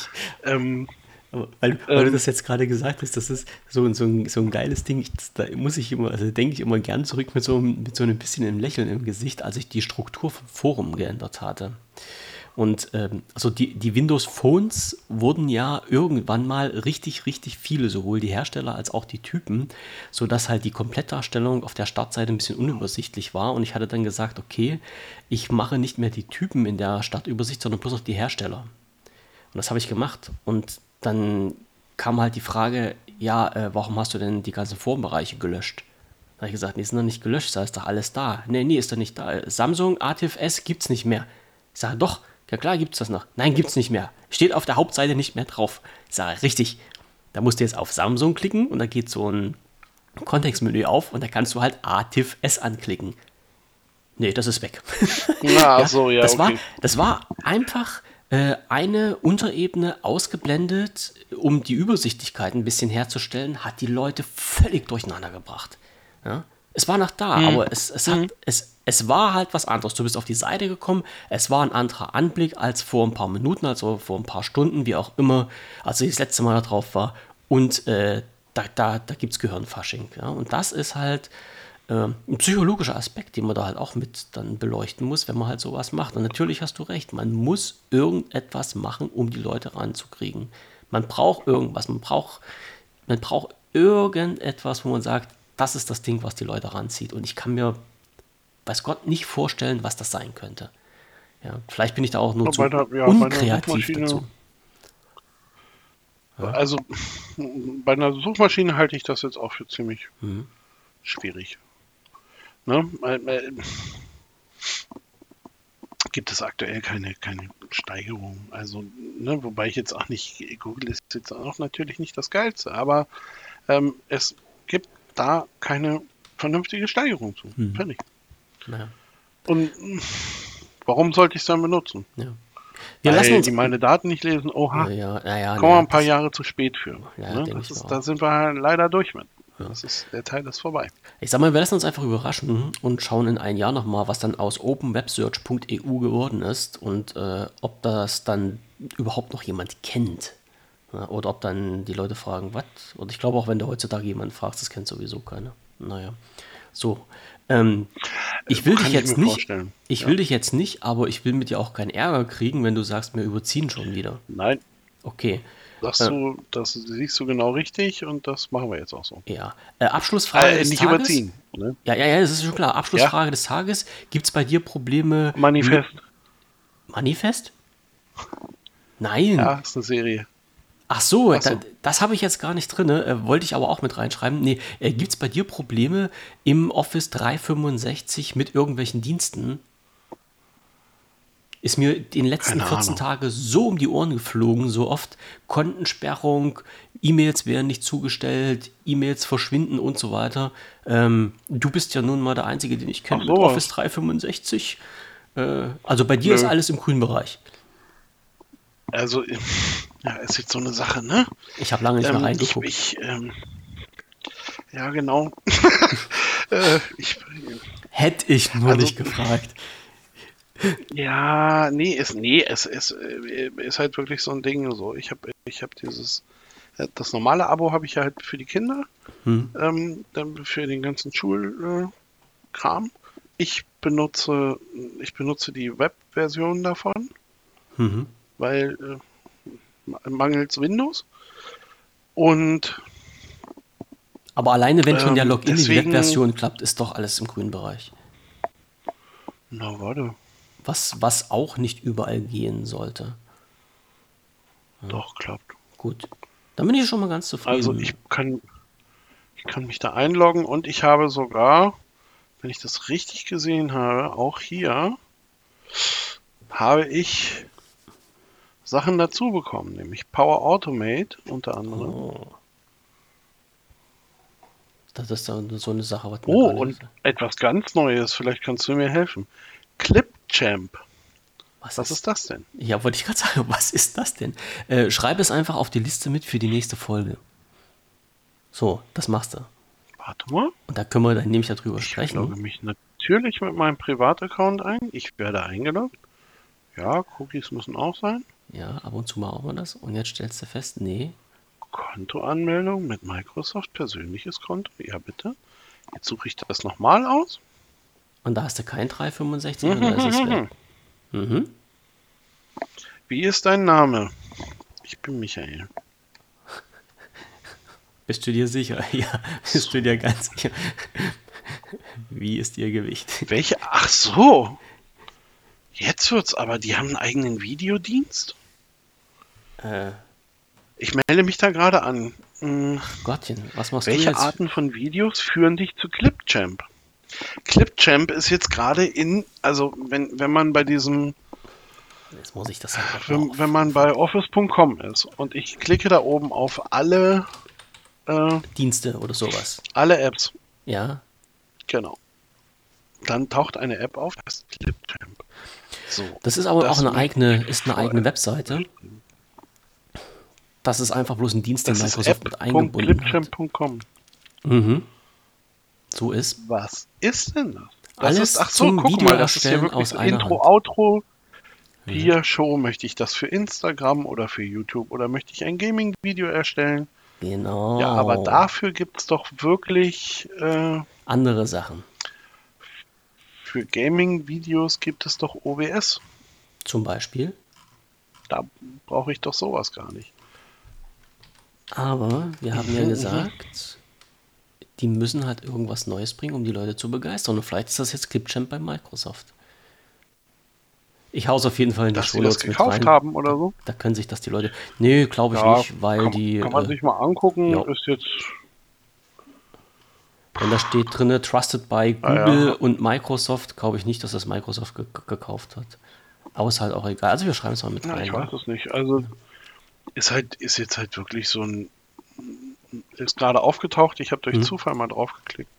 ähm, weil, weil ähm, du das jetzt gerade gesagt hast, das ist so, so, ein, so ein geiles Ding. Ich, da muss ich immer, also denke ich immer gern zurück mit so, mit so einem bisschen einem Lächeln im Gesicht, als ich die Struktur vom Forum geändert hatte. Und ähm, also die, die Windows Phones wurden ja irgendwann mal richtig, richtig viele, sowohl die Hersteller als auch die Typen, sodass halt die Komplettdarstellung auf der Startseite ein bisschen unübersichtlich war. Und ich hatte dann gesagt, okay, ich mache nicht mehr die Typen in der Startübersicht, sondern bloß noch die Hersteller. Und das habe ich gemacht. Und dann kam halt die Frage, ja, äh, warum hast du denn die ganzen Forenbereiche gelöscht? Da habe ich gesagt, nee, sind noch nicht gelöscht, da ist doch alles da. Nee, nee, ist doch nicht da. Samsung ATFS gibt's nicht mehr. Ich sage, doch, ja klar gibt's das noch. Nein, gibt's nicht mehr. Steht auf der Hauptseite nicht mehr drauf. Ich sage, richtig. Da musst du jetzt auf Samsung klicken und da geht so ein Kontextmenü auf und da kannst du halt ATFS anklicken. Nee, das ist weg. Na, ja, so, ja. Das, okay. war, das war einfach eine Unterebene ausgeblendet, um die Übersichtlichkeit ein bisschen herzustellen, hat die Leute völlig durcheinander gebracht. Ja? Es war noch da, mhm. aber es, es, hat, mhm. es, es war halt was anderes. Du bist auf die Seite gekommen, es war ein anderer Anblick als vor ein paar Minuten, also vor ein paar Stunden, wie auch immer, als ich das letzte Mal da drauf war. Und äh, da, da, da gibt es Gehirnfasching. Ja? Und das ist halt äh, ein psychologischer Aspekt, den man da halt auch mit dann beleuchten muss, wenn man halt sowas macht. Und natürlich hast du recht, man muss irgendetwas machen, um die Leute ranzukriegen. Man braucht irgendwas, man braucht, man braucht irgendetwas, wo man sagt, das ist das Ding, was die Leute ranzieht. Und ich kann mir, weiß Gott, nicht vorstellen, was das sein könnte. Ja, vielleicht bin ich da auch nur zu der, ja, unkreativ dazu. Also bei einer Suchmaschine halte ich das jetzt auch für ziemlich mhm. schwierig. Ne? Gibt es aktuell keine, keine Steigerung. Also, ne, wobei ich jetzt auch nicht, Google ist jetzt auch natürlich nicht das Geilste, aber ähm, es gibt da keine vernünftige Steigerung zu. Mhm. Fertig. Ja. Und warum sollte ich es dann benutzen? Ja. Wir Weil lassen uns die meine Daten nicht lesen. Oha, ja, ja, ja, kommen wir ein paar Jahre zu spät für. Ne? Ist, da sind wir leider durch mit. Das ist, der Teil ist vorbei. Ich sag mal, wir lassen uns einfach überraschen und schauen in ein Jahr nochmal, was dann aus openwebsearch.eu geworden ist und äh, ob das dann überhaupt noch jemand kennt. Ja, oder ob dann die Leute fragen, was? Und ich glaube auch, wenn du heutzutage jemanden fragst, das kennt sowieso keiner. Naja. So. Ähm, ich will Kann dich jetzt nicht. Vorstellen. Ich ja. will dich jetzt nicht, aber ich will mit dir auch keinen Ärger kriegen, wenn du sagst, wir überziehen schon wieder. Nein. Okay. Sagst äh, du, das siehst du genau richtig und das machen wir jetzt auch so. Ja. Äh, Abschlussfrage äh, des nicht Tages. überziehen. Ne? Ja, ja, ja, das ist schon klar. Abschlussfrage ja? des Tages. Gibt es bei dir Probleme? Manifest. Manifest? Nein. Ja, ist eine Serie. Ach so, Ach so. Da, das habe ich jetzt gar nicht drin. Äh, wollte ich aber auch mit reinschreiben. Nee, äh, gibt es bei dir Probleme im Office 365 mit irgendwelchen Diensten? Ist mir den letzten Keine 14 Tage so um die Ohren geflogen, so oft Kontensperrung, E-Mails werden nicht zugestellt, E-Mails verschwinden und so weiter. Ähm, du bist ja nun mal der Einzige, den ich kenne mit Office 365. Äh, also bei dir Nö. ist alles im grünen Bereich. Also, ja, ist jetzt so eine Sache, ne? Ich habe lange nicht ähm, mehr reingeguckt. Ich, ich, ähm, ja, genau. äh, ich, Hätte ich nur also, nicht gefragt. Ja, nee, ist, nee, es ist, äh, ist halt wirklich so ein Ding. So, ich habe ich hab dieses, äh, das normale Abo habe ich ja halt für die Kinder, hm. ähm, dann für den ganzen Schulkram. Äh, ich benutze, ich benutze die Web-Version davon. Mhm weil äh, mangels Windows. Und aber alleine, wenn schon der ähm, Login in die Webversion klappt, ist doch alles im grünen Bereich. Na, warte. Was, was auch nicht überall gehen sollte. Ja. Doch, klappt. Gut. Dann bin ich schon mal ganz zufrieden. Also ich kann, ich kann mich da einloggen und ich habe sogar, wenn ich das richtig gesehen habe, auch hier habe ich Sachen dazu bekommen, nämlich Power Automate unter anderem. Oh. Das ist dann so eine Sache, was Oh, und etwas ganz Neues, vielleicht kannst du mir helfen. Clipchamp. Was, was ist, ist, das denn? Ja, wollte ich gerade sagen, was ist das denn? Äh, schreib es einfach auf die Liste mit für die nächste Folge. So, das machst du. Warte mal. Und da können wir dann nämlich darüber ich sprechen. Ich logge mich natürlich mit meinem Privataccount ein. Ich werde eingeloggt. Ja, Cookies müssen auch sein. Ja, ab und zu machen wir das. Und jetzt stellst du fest, nee. Kontoanmeldung mit Microsoft, persönliches Konto. Ja, bitte. Jetzt suche ich das nochmal aus. Und da hast du kein 365 mhm, oder ist es weg? Mhm. Wie ist dein Name? Ich bin Michael. Bist du dir sicher? Ja, bist du dir ganz sicher. Wie ist ihr Gewicht? Welche? Ach so. Jetzt wird's aber, die haben einen eigenen Videodienst? Äh, ich melde mich da gerade an. Hm, Gottchen, was machst welche du jetzt? Welche Arten von Videos führen dich zu Clipchamp? Clipchamp ist jetzt gerade in, also wenn, wenn man bei diesem Jetzt muss ich das halt wenn, wenn man bei office.com ist und ich klicke da oben auf alle äh, Dienste oder sowas. Alle Apps. Ja. Genau. Dann taucht eine App auf, das ist Clipchamp. So, das ist aber das auch eine eigene, ist eine eigene Webseite. Das ist einfach bloß ein Dienst, den Microsoft mit eingebunden hat. Mhm. So ist. Was ist denn das? das Alles ist, ach so, zum guck mal, das ist hier wirklich aus Intro, Hand. Outro. Hier ja. Show, möchte ich das für Instagram oder für YouTube oder möchte ich ein Gaming-Video erstellen? Genau. Ja, aber dafür gibt es doch wirklich äh, andere Sachen. Für Gaming-Videos gibt es doch OBS. Zum Beispiel? Da brauche ich doch sowas gar nicht. Aber wir haben ja gesagt, die müssen halt irgendwas Neues bringen, um die Leute zu begeistern. Und vielleicht ist das jetzt Clipchamp bei Microsoft. Ich hau's auf jeden Fall in die Dass sie das gekauft haben oder so? Da können sich das die Leute. Nee, glaube ich Ja, nicht, weil kann, die. Kann man äh, sich mal angucken. ja. Ist jetzt. Wenn da steht drinne Trusted by Ah, ja. Google und Microsoft, glaube ich nicht, dass das Microsoft ge gekauft hat. Aber ist halt auch egal. Also wir schreiben es mal mit Ja, rein. ich weiß es nicht. Also ist halt, ist jetzt halt wirklich so ein. Ist gerade aufgetaucht. Ich habe durch Mhm. Zufall mal draufgeklickt.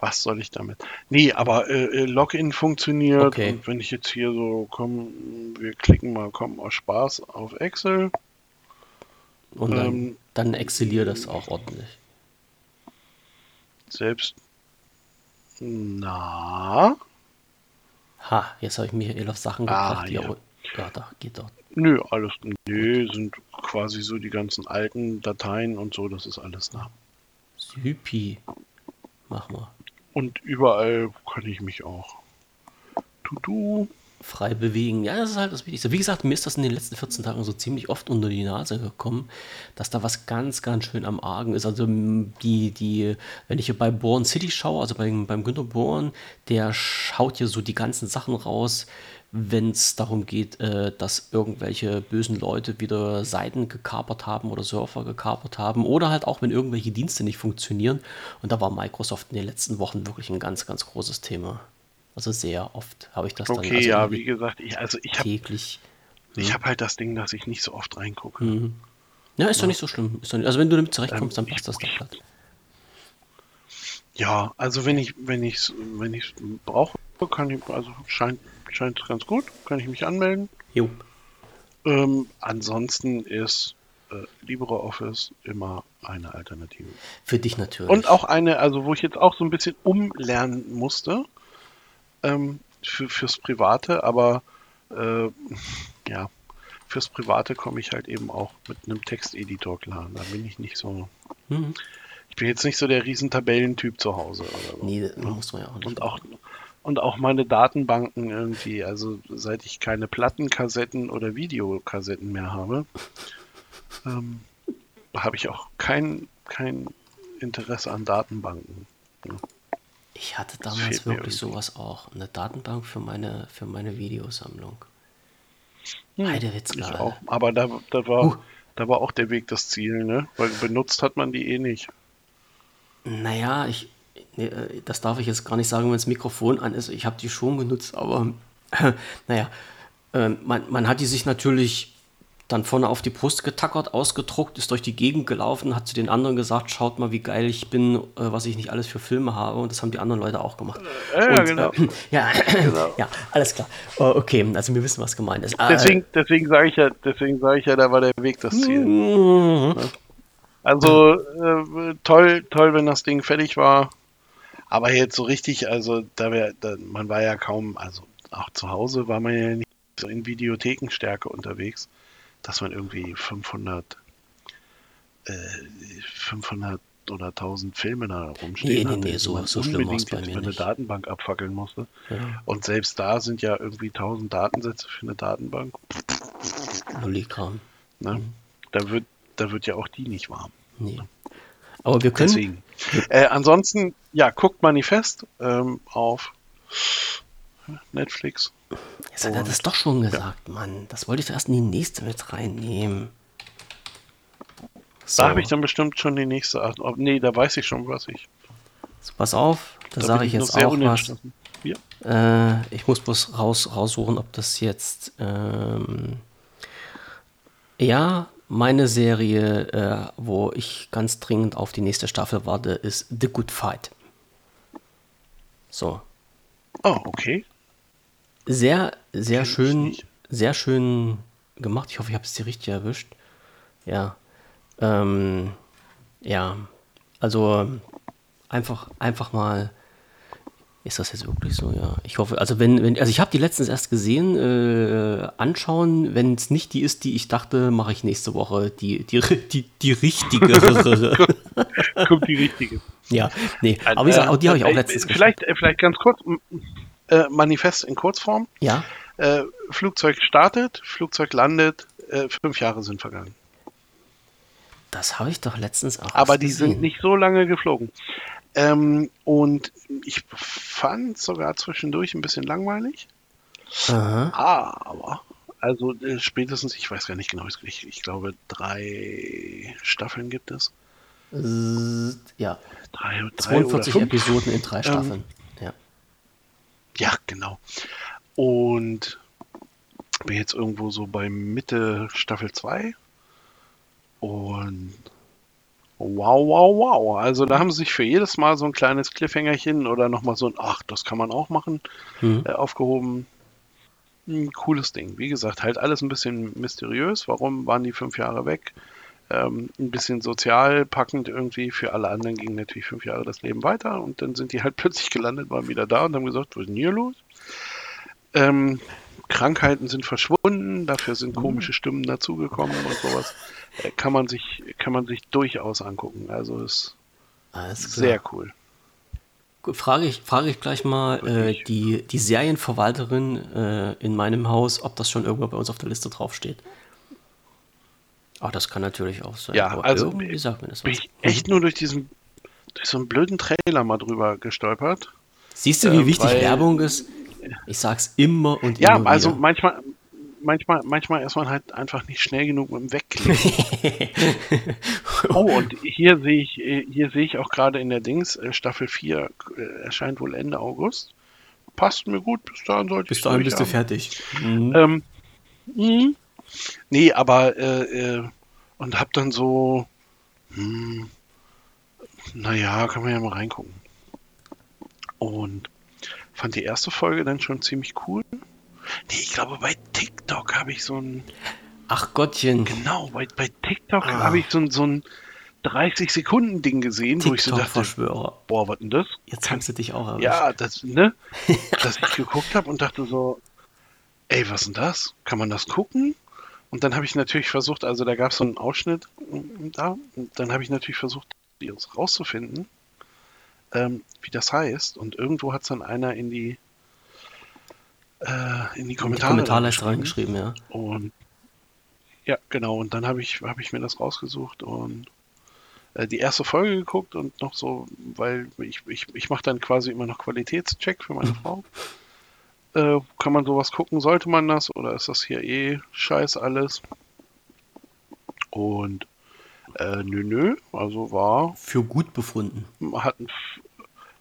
Was soll ich damit? Nee, aber äh, äh, Login funktioniert. Okay. Und wenn ich jetzt hier so, komm, wir klicken mal, komm, aus Spaß auf Excel. Und dann, ähm, dann exilier das auch ordentlich. Selbst. Na. Ha, jetzt habe ich Michael auf Sachen Ah, gebracht, die ja. ja, da geht doch. Nö, alles. Nö, sind quasi so die ganzen alten Dateien und so, das ist alles da. Süpi. Mach mal. Und überall kann ich mich auch. To-do. frei bewegen. Ja, das ist halt das Wichtigste. Wie gesagt, mir ist das in den letzten 14 Tagen so ziemlich oft unter die Nase gekommen, dass da was ganz, ganz schön am Argen ist. Also die, die, wenn ich hier bei Born City schaue, also beim, beim Günter Born, der schaut hier so die ganzen Sachen raus, wenn es darum geht, äh, dass irgendwelche bösen Leute wieder Seiten gekapert haben oder Surfer gekapert haben oder halt auch, wenn irgendwelche Dienste nicht funktionieren. Und da war Microsoft in den letzten Wochen wirklich ein ganz, ganz großes Thema. Also sehr oft habe ich das dann Okay, also ja, wie gesagt, ich, also ich habe täglich. ich hab halt das Ding, dass ich nicht so oft reingucke. Mhm. Ja, ist doch nicht so schlimm. Nicht, also wenn du damit zurechtkommst, dann Ähm, passt das doch glatt. Ja, also wenn ich wenn ich wenn ich brauche, kann ich also scheint scheint ganz gut, kann ich mich anmelden. Jo. Ähm, ansonsten ist äh, LibreOffice immer eine Alternative. Für dich natürlich. Und auch eine, also wo ich jetzt auch so ein bisschen umlernen musste ähm, für, fürs Private, aber äh, ja, fürs Private komme ich halt eben auch mit einem Texteditor klar. Da bin ich nicht so. Mhm. Ich bin jetzt nicht so der riesen Tabellentyp zu Hause oder so. Nee, das muss man ja auch nicht. Und auch und auch meine Datenbanken irgendwie, also seit ich keine Plattenkassetten oder Videokassetten mehr habe, ähm, habe ich auch kein, kein Interesse an Datenbanken. Ich hatte damals wirklich sowas auch. Eine Datenbank für meine, für meine Videosammlung. Hm, Heidewitzka. Auch. Aber da, da, war, Huh. da war auch der Weg das Ziel, ne? Weil benutzt hat man die eh nicht. Naja, ich, nee, äh, das darf ich jetzt gar nicht sagen, wenn das Mikrofon an ist. Ich habe die schon genutzt, aber naja, äh, man, man hat die sich natürlich dann vorne auf die Brust getackert, ausgedruckt, ist durch die Gegend gelaufen, hat zu den anderen gesagt, schaut mal, wie geil ich bin, äh, was ich nicht alles für Filme habe. Und das haben die anderen Leute auch gemacht. Ja, Und, genau. Äh, ja, ja, alles klar. Äh, okay, also wir wissen, was gemeint ist. Äh, Deswegen, deswegen sage ich ja, deswegen sage ich ja, da war der Weg das Ziel. Mhm. Also äh, toll, toll, wenn das Ding fertig war. Aber jetzt so richtig, also da wär, da, man war ja kaum, also auch zu Hause war man ja nicht so in Videothekenstärke unterwegs, dass man irgendwie 500, äh, 500 oder 1000 Filme da rumstehen Nee, nee, hatte, nee, die so- man so schlimm unbedingt bei jetzt mir über eine nicht. Datenbank abfackeln musste. Ja, Und selbst da sind ja irgendwie 1000 Datensätze für eine Datenbank. Lollikram. Ne? Da wird, da wird ja auch die nicht warm. Nee. Aber wir können, Deswegen. Äh, ansonsten, ja, guckt Manifest ähm, auf Netflix. Jetzt hat er das doch schon gesagt, Mann. Das wollte ich doch erst in die nächste mit reinnehmen. So, Da habe ich dann bestimmt schon die nächste. Oh, nee, da weiß ich schon, was ich. pass auf, da, Da sage ich jetzt auch was. Ja. Äh, ich muss bloß raus, raussuchen, ob das jetzt. Ähm, ja, meine Serie, äh, wo ich ganz dringend auf die nächste Staffel warte, ist The Good Fight. So. Oh, okay. Sehr, sehr Kenn schön, sehr schön gemacht. Ich hoffe, ich habe es dir richtig erwischt. Ja. Ähm, ja. Also einfach, einfach mal. Ist das jetzt wirklich so? Ja. Ich hoffe, also wenn, wenn, also ich habe die letztens erst gesehen, äh, anschauen. Wenn es nicht die ist, die ich dachte, mache ich nächste Woche die, die, die, die richtige. Kommt die richtige. ja, nee. Aber wie gesagt, auch die habe ich auch Äh, letztens Vielleicht, äh, vielleicht ganz kurz. Äh, Manifest in Kurzform. Ja. Äh, Flugzeug startet, Flugzeug landet, äh, fünf Jahre sind vergangen. Das habe ich doch letztens auch Aber die gesehen. sind nicht so lange geflogen. Ähm, und ich fand es sogar zwischendurch ein bisschen langweilig. Aha. Aber, also äh, spätestens, ich weiß gar nicht genau, ich, ich glaube, drei Staffeln gibt es. Ja. Drei, drei 42 Episoden in drei ähm, Staffeln. Ähm, ja. Ja, genau. Und bin jetzt irgendwo so bei Mitte Staffel 2. Und wow, wow, wow. Also da haben sie sich für jedes Mal so ein kleines Cliffhangerchen oder nochmal so ein, ach, das kann man auch machen, mhm. äh, aufgehoben. Ein cooles Ding. Wie gesagt, halt alles ein bisschen mysteriös. Warum waren die fünf Jahre weg? Ähm, ein bisschen sozial packend irgendwie. Für alle anderen ging natürlich fünf Jahre das Leben weiter und dann sind die halt plötzlich gelandet, waren wieder da und haben gesagt, was ist denn hier los? Ähm, Krankheiten sind verschwunden, dafür sind mhm. komische Stimmen dazugekommen und sowas. Kann man sich, kann man sich durchaus angucken. Also ist sehr cool. Frage ich, frage ich gleich mal äh, die, die Serienverwalterin äh, in meinem Haus, ob das schon irgendwo bei uns auf der Liste draufsteht. Ach, das kann natürlich auch sein. Ja, Aber also irgendwie sagt mir das bin ich echt nur durch diesen durch so einen blöden Trailer mal drüber gestolpert. Siehst du, wie äh, wichtig Werbung ist? Ich sag's immer und ja, immer. Ja, also manchmal, manchmal, manchmal ist man halt einfach nicht schnell genug mit dem Wegklicken. oh, und hier sehe ich, hier sehe ich auch gerade in der Dings, äh, Staffel 4 äh, erscheint wohl Ende August. Passt mir gut, bis dahin sollte bis ich Bis dahin bist du fertig. Mhm. Ähm, mh. Nee, aber äh, äh, und hab dann so, hm, naja, kann man ja mal reingucken. Und fand die erste Folge dann schon ziemlich cool. Nee, ich glaube, bei TikTok habe ich so ein. Ach Gottchen. Genau, bei, bei TikTok ah. habe ich so, so ein 30-Sekunden-Ding gesehen, TikTok wo ich so dachte: Verschwörer. Boah, was denn das? Jetzt kannst du dich auch erwischen. Ja, das, ne? dass ich geguckt habe und dachte so: Ey, was denn das? Kann man das gucken? Und dann habe ich natürlich versucht, also da gab es so einen Ausschnitt da, und dann habe ich natürlich versucht, rauszufinden ähm, wie das heißt. Und irgendwo hat es dann einer in die äh, in die Kommentare, in die Kommentare reingeschrieben, ja. Und ja, genau. Und dann habe ich, hab ich mir das rausgesucht und äh, die erste Folge geguckt und noch so, weil ich, ich, ich mache dann quasi immer noch Qualitätscheck für meine Frau. Äh, kann man sowas gucken? Sollte man das? Oder ist das hier eh scheiß alles? Und äh, nö, nö, also war. Für gut befunden. Hat ein,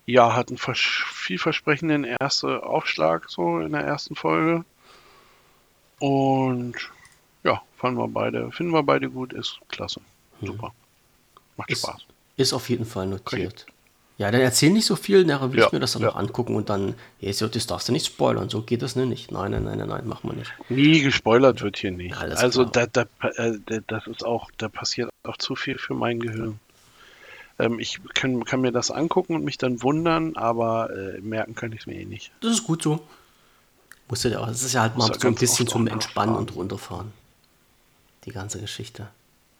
ja, hat einen vielversprechenden ersten Aufschlag so in der ersten Folge. Und ja, fanden wir beide, finden wir beide gut, ist klasse. Mhm. Super. Macht ist, Spaß. Ist auf jeden Fall notiert. Okay. Ja, dann erzähl nicht so viel, nachher will ja, ich mir das dann ja. noch angucken und dann, ja, das darfst du nicht spoilern, so geht das nicht. Nein, nein, nein, nein, nein, machen wir nicht. Nie gespoilert wird hier nicht. Alles also da, da, äh, das ist auch, da passiert auch zu viel für mein Gehirn. Ähm, ich kann, kann, mir das angucken und mich dann wundern, aber äh, merken kann ich es mir eh nicht. Das ist gut so. Musst du ja auch, das ist ja halt mal so ein bisschen zum Entspannen und runterfahren. Die ganze Geschichte.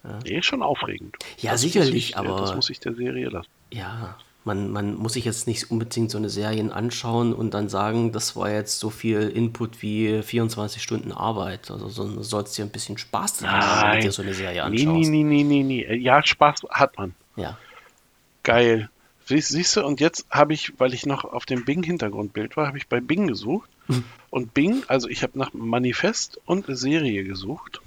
Ja. Nee, schon aufregend. Ja, das sicherlich, ich, aber. Das muss ich der Serie lassen. Ja, man, man muss sich jetzt nicht unbedingt so eine Serie anschauen und dann sagen, das war jetzt so viel Input wie 24 Stunden Arbeit. Also so, sollst dir ein bisschen Spaß haben, wenn du dir so eine Serie anschaust. Nee, nee, nee, nee, nee. Ja, Spaß hat man. Ja. Geil. Siehst du, und jetzt habe ich, weil ich noch auf dem Bing-Hintergrundbild war, habe ich bei Bing gesucht. Hm. Und Bing, also ich habe nach Manifest und Serie gesucht.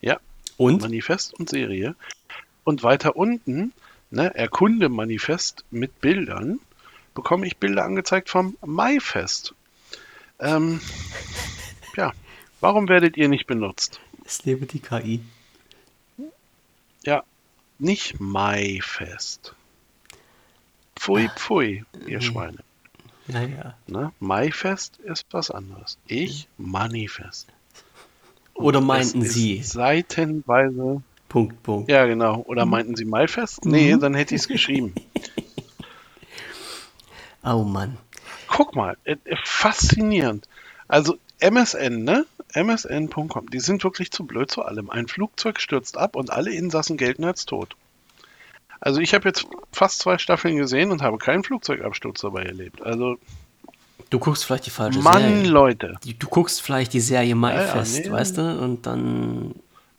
Ja. Und? Manifest und Serie. Und weiter unten ne, erkunde Manifest mit Bildern, bekomme ich Bilder angezeigt vom Maifest. Ähm, ja, warum werdet ihr nicht benutzt? Es lebe die KI. Ja, nicht Maifest. Pfui, ah. pfui, ihr Schweine. Ja, ja. Ne? Maifest ist was anderes. Ich Manifest. Oder meinten Sie? Seitenweise Punkt, Punkt. Ja, genau. Oder mhm. meinten Sie Maifest? Nee, mhm. dann hätte ich es geschrieben. oh Mann. Guck mal, äh, faszinierend. Also MSN, ne? MSN.com, die sind wirklich zu blöd zu allem. Ein Flugzeug stürzt ab und alle Insassen gelten als tot. Also ich habe jetzt fast zwei Staffeln gesehen und habe keinen Flugzeugabsturz dabei erlebt. Also Du guckst vielleicht die falsche Mann, Serie. Mann, Leute. Du guckst vielleicht die Serie Maifest, ja, ja, nee. weißt du? Und dann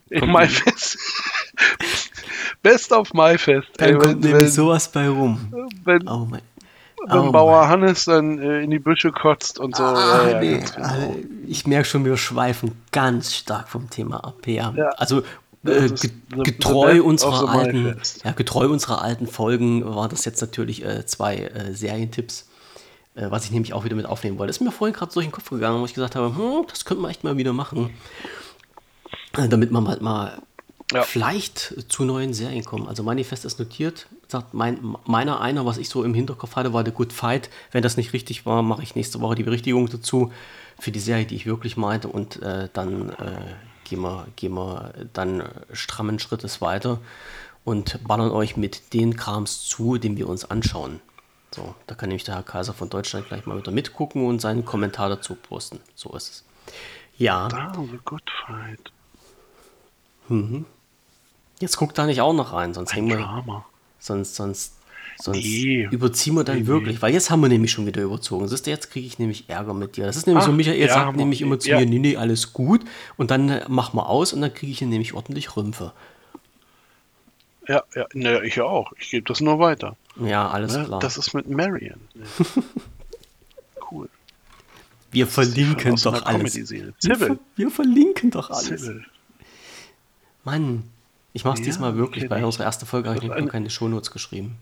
Maifest. Best of Maifest. Dann ey, kommt wenn, nämlich wenn, sowas bei rum. Wenn, oh mein. Wenn Oh Bauer Mann. Hannes dann äh, in die Büsche kotzt und so. Ah, ja, nee, genau. also ich merke schon, wir schweifen ganz stark vom Thema ab. Ja. Ja. Also Das äh, getreu unserer alten, ja, getreu unserer alten Folgen war das jetzt natürlich äh, zwei äh, Serientipps, äh, was ich nämlich auch wieder mit aufnehmen wollte. Ist mir vorhin gerade durch den Kopf gegangen, wo ich gesagt habe, hm, das könnte man echt mal wieder machen, äh, damit man halt mal Ja. vielleicht zu neuen Serien kommen. Also Manifest ist notiert. Sagt mein, meiner einer, was ich so im Hinterkopf hatte, war The Good Fight. Wenn das nicht richtig war, mache ich nächste Woche die Berichtigung dazu für die Serie, die ich wirklich meinte. Und äh, dann äh, gehen, wir, gehen wir dann äh, strammen Schrittes weiter und ballern euch mit den Krams zu, den wir uns anschauen. So, da kann nämlich der Herr Kaiser von Deutschland gleich mal wieder mitgucken und seinen Kommentar dazu posten. So ist es. Ja. Ah, The Good Fight. Jetzt guckt da nicht auch noch rein, sonst Ein hängen wir, Drama. Sonst, sonst, sonst Nee. überziehen wir dann Nee, wirklich, weil jetzt haben wir nämlich schon wieder überzogen. Siehst du, jetzt kriege ich nämlich Ärger mit dir. Das ist nämlich so, Ach, Michael ja, sagt wir- nämlich immer zu ja. mir, nee, nee, alles gut. Und dann äh, mach mal aus und dann kriege ich hier nämlich ordentlich Rümpfe. Ja, ja, naja, ich ja auch. Ich gebe das nur weiter. Ja, alles Ne? klar. Das ist mit Marion. cool. wir verlinken Aus einer doch alles. Wir, wir verlinken doch alles. Sybil. Mann, ich mach's Ja, diesmal wirklich. Bei ich. unserer ersten Folge habe ich nämlich noch eine- keine Shownotes geschrieben.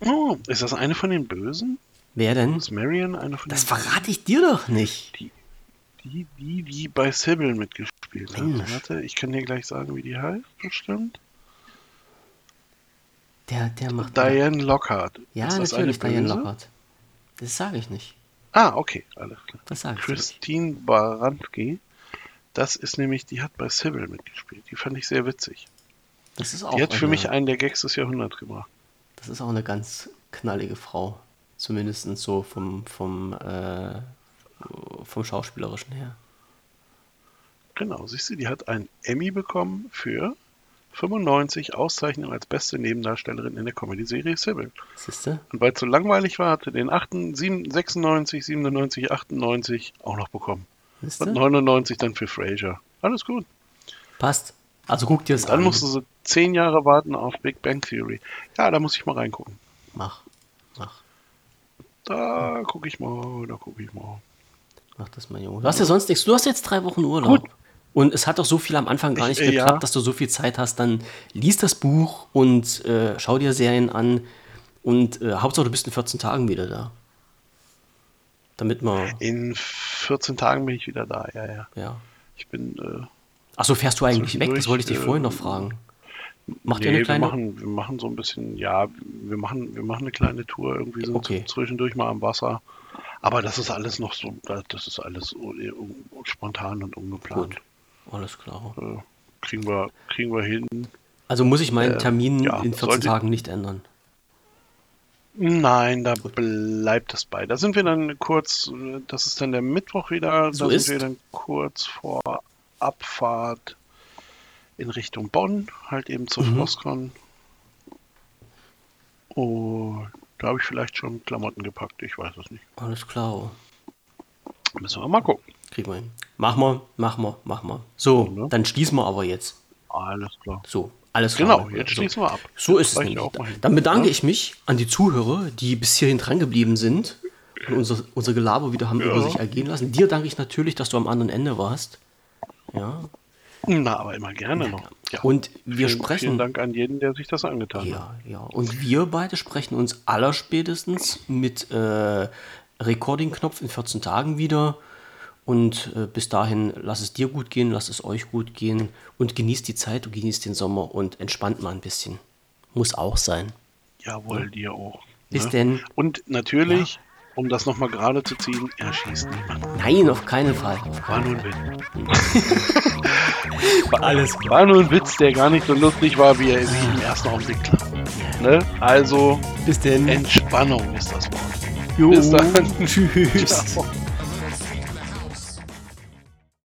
Oh, ist das eine von den Bösen? Wer denn? Ist Marion eine von Das den verrate ich dir doch nicht. Die, die, die bei Sybil mitgespielt hat. Mensch. Warte, ich kann dir gleich sagen, wie die heißt, bestimmt. Der, der macht. Diane Lockhart. Ja, ist das natürlich, eine Diane? Lockhart. Das sage ich nicht. Ah, okay, alles klar. Das sage ich nicht. Christine Baranski. Das ist nämlich, die hat bei Sybil mitgespielt. Die fand ich sehr witzig. Das ist auch Die hat für eine, mich einen der Gags des Jahrhunderts gemacht. Das ist auch eine ganz knallige Frau. Zumindest so vom, vom, äh, vom Schauspielerischen her. Genau, siehst du, die hat einen Emmy bekommen für 95 Auszeichnungen als beste Nebendarstellerin in der Comedy-Serie Sybil. Siehst du? Und weil es so langweilig war, hat sie den 8, 7, 96, 97, 98 auch noch bekommen. Siehst Und du? 99 dann für Frasier. Alles gut. Passt. Also guck dir das Dann an. musste sie 10 Jahre warten auf Big Bang Theory. Ja, da muss ich mal reingucken. Mach. Mach. Da gucke ich mal, da gucke ich mal. Mach das mal, Junge. Du hast ja sonst nichts. Du hast jetzt drei Wochen Urlaub. Gut. Und es hat doch so viel am Anfang gar Ich, nicht äh, geklappt, ja. dass du so viel Zeit hast. Dann lies das Buch und äh, schau dir Serien an. Und äh, Hauptsache, du bist in 14 Tagen wieder da. Damit man, In 14 Tagen bin ich wieder da, ja, ja. ja. Ich bin, äh, Achso, fährst du eigentlich weg? Das wollte ich dich äh, vorhin noch fragen. Macht ihr nee, eine kleine? wir machen, wir machen so ein bisschen, ja, wir machen, wir machen eine kleine Tour irgendwie so Okay. zwischendurch mal am Wasser. Aber das ist alles noch so, das ist alles spontan und ungeplant. Gut. Alles klar. Äh, kriegen wir, kriegen wir hin. Also muss ich meinen Äh, Termin ja, in 14 sollte- Tagen nicht ändern. Nein, da bleibt es bei. Da sind wir dann kurz, das ist dann der Mittwoch wieder, So da ist. sind wir dann kurz vor Abfahrt in Richtung Bonn, halt eben zur Mhm. Frostcon. Und da habe ich vielleicht schon Klamotten gepackt, ich weiß es nicht. Alles klar. Müssen wir mal gucken. Kriegen wir hin. Mach mal, mach mal, mach mal. So, ne? dann schließen wir aber jetzt. Alles klar. So, alles klar. Genau, jetzt so. schließen wir ab. So ist es hin. Dann bedanke Ja? ich mich an die Zuhörer, die bis hierhin dran geblieben sind und unser, unser Gelaber wieder haben Ja. über sich ergehen lassen. Dir danke ich natürlich, dass du am anderen Ende warst. Ja. Na, aber immer gerne noch. Ja. Und wir vielen, sprechen. Vielen Dank an jeden, der sich das angetan hat. Ja, ja. Und wir beide sprechen uns allerspätestens mit äh, Recording-Knopf in 14 Tagen wieder. Und äh, bis dahin, lass es dir gut gehen, lass es euch gut gehen und genießt die Zeit und genießt den Sommer und entspannt mal ein bisschen. Muss auch sein. Jawohl, dir auch. Bis ne? denn. Und natürlich, um das nochmal gerade zu ziehen, er schießt niemand. Nein, auf keinen Fall. Auf War nur ein Witz. Fall. Alles War nur ein Witz, der gar nicht so lustig war, wie er sich im ersten Augenblick klar. Ne? Also, Bis denn. Entspannung ist das Wort. Jo. bis dann. Tschüss. Ciao.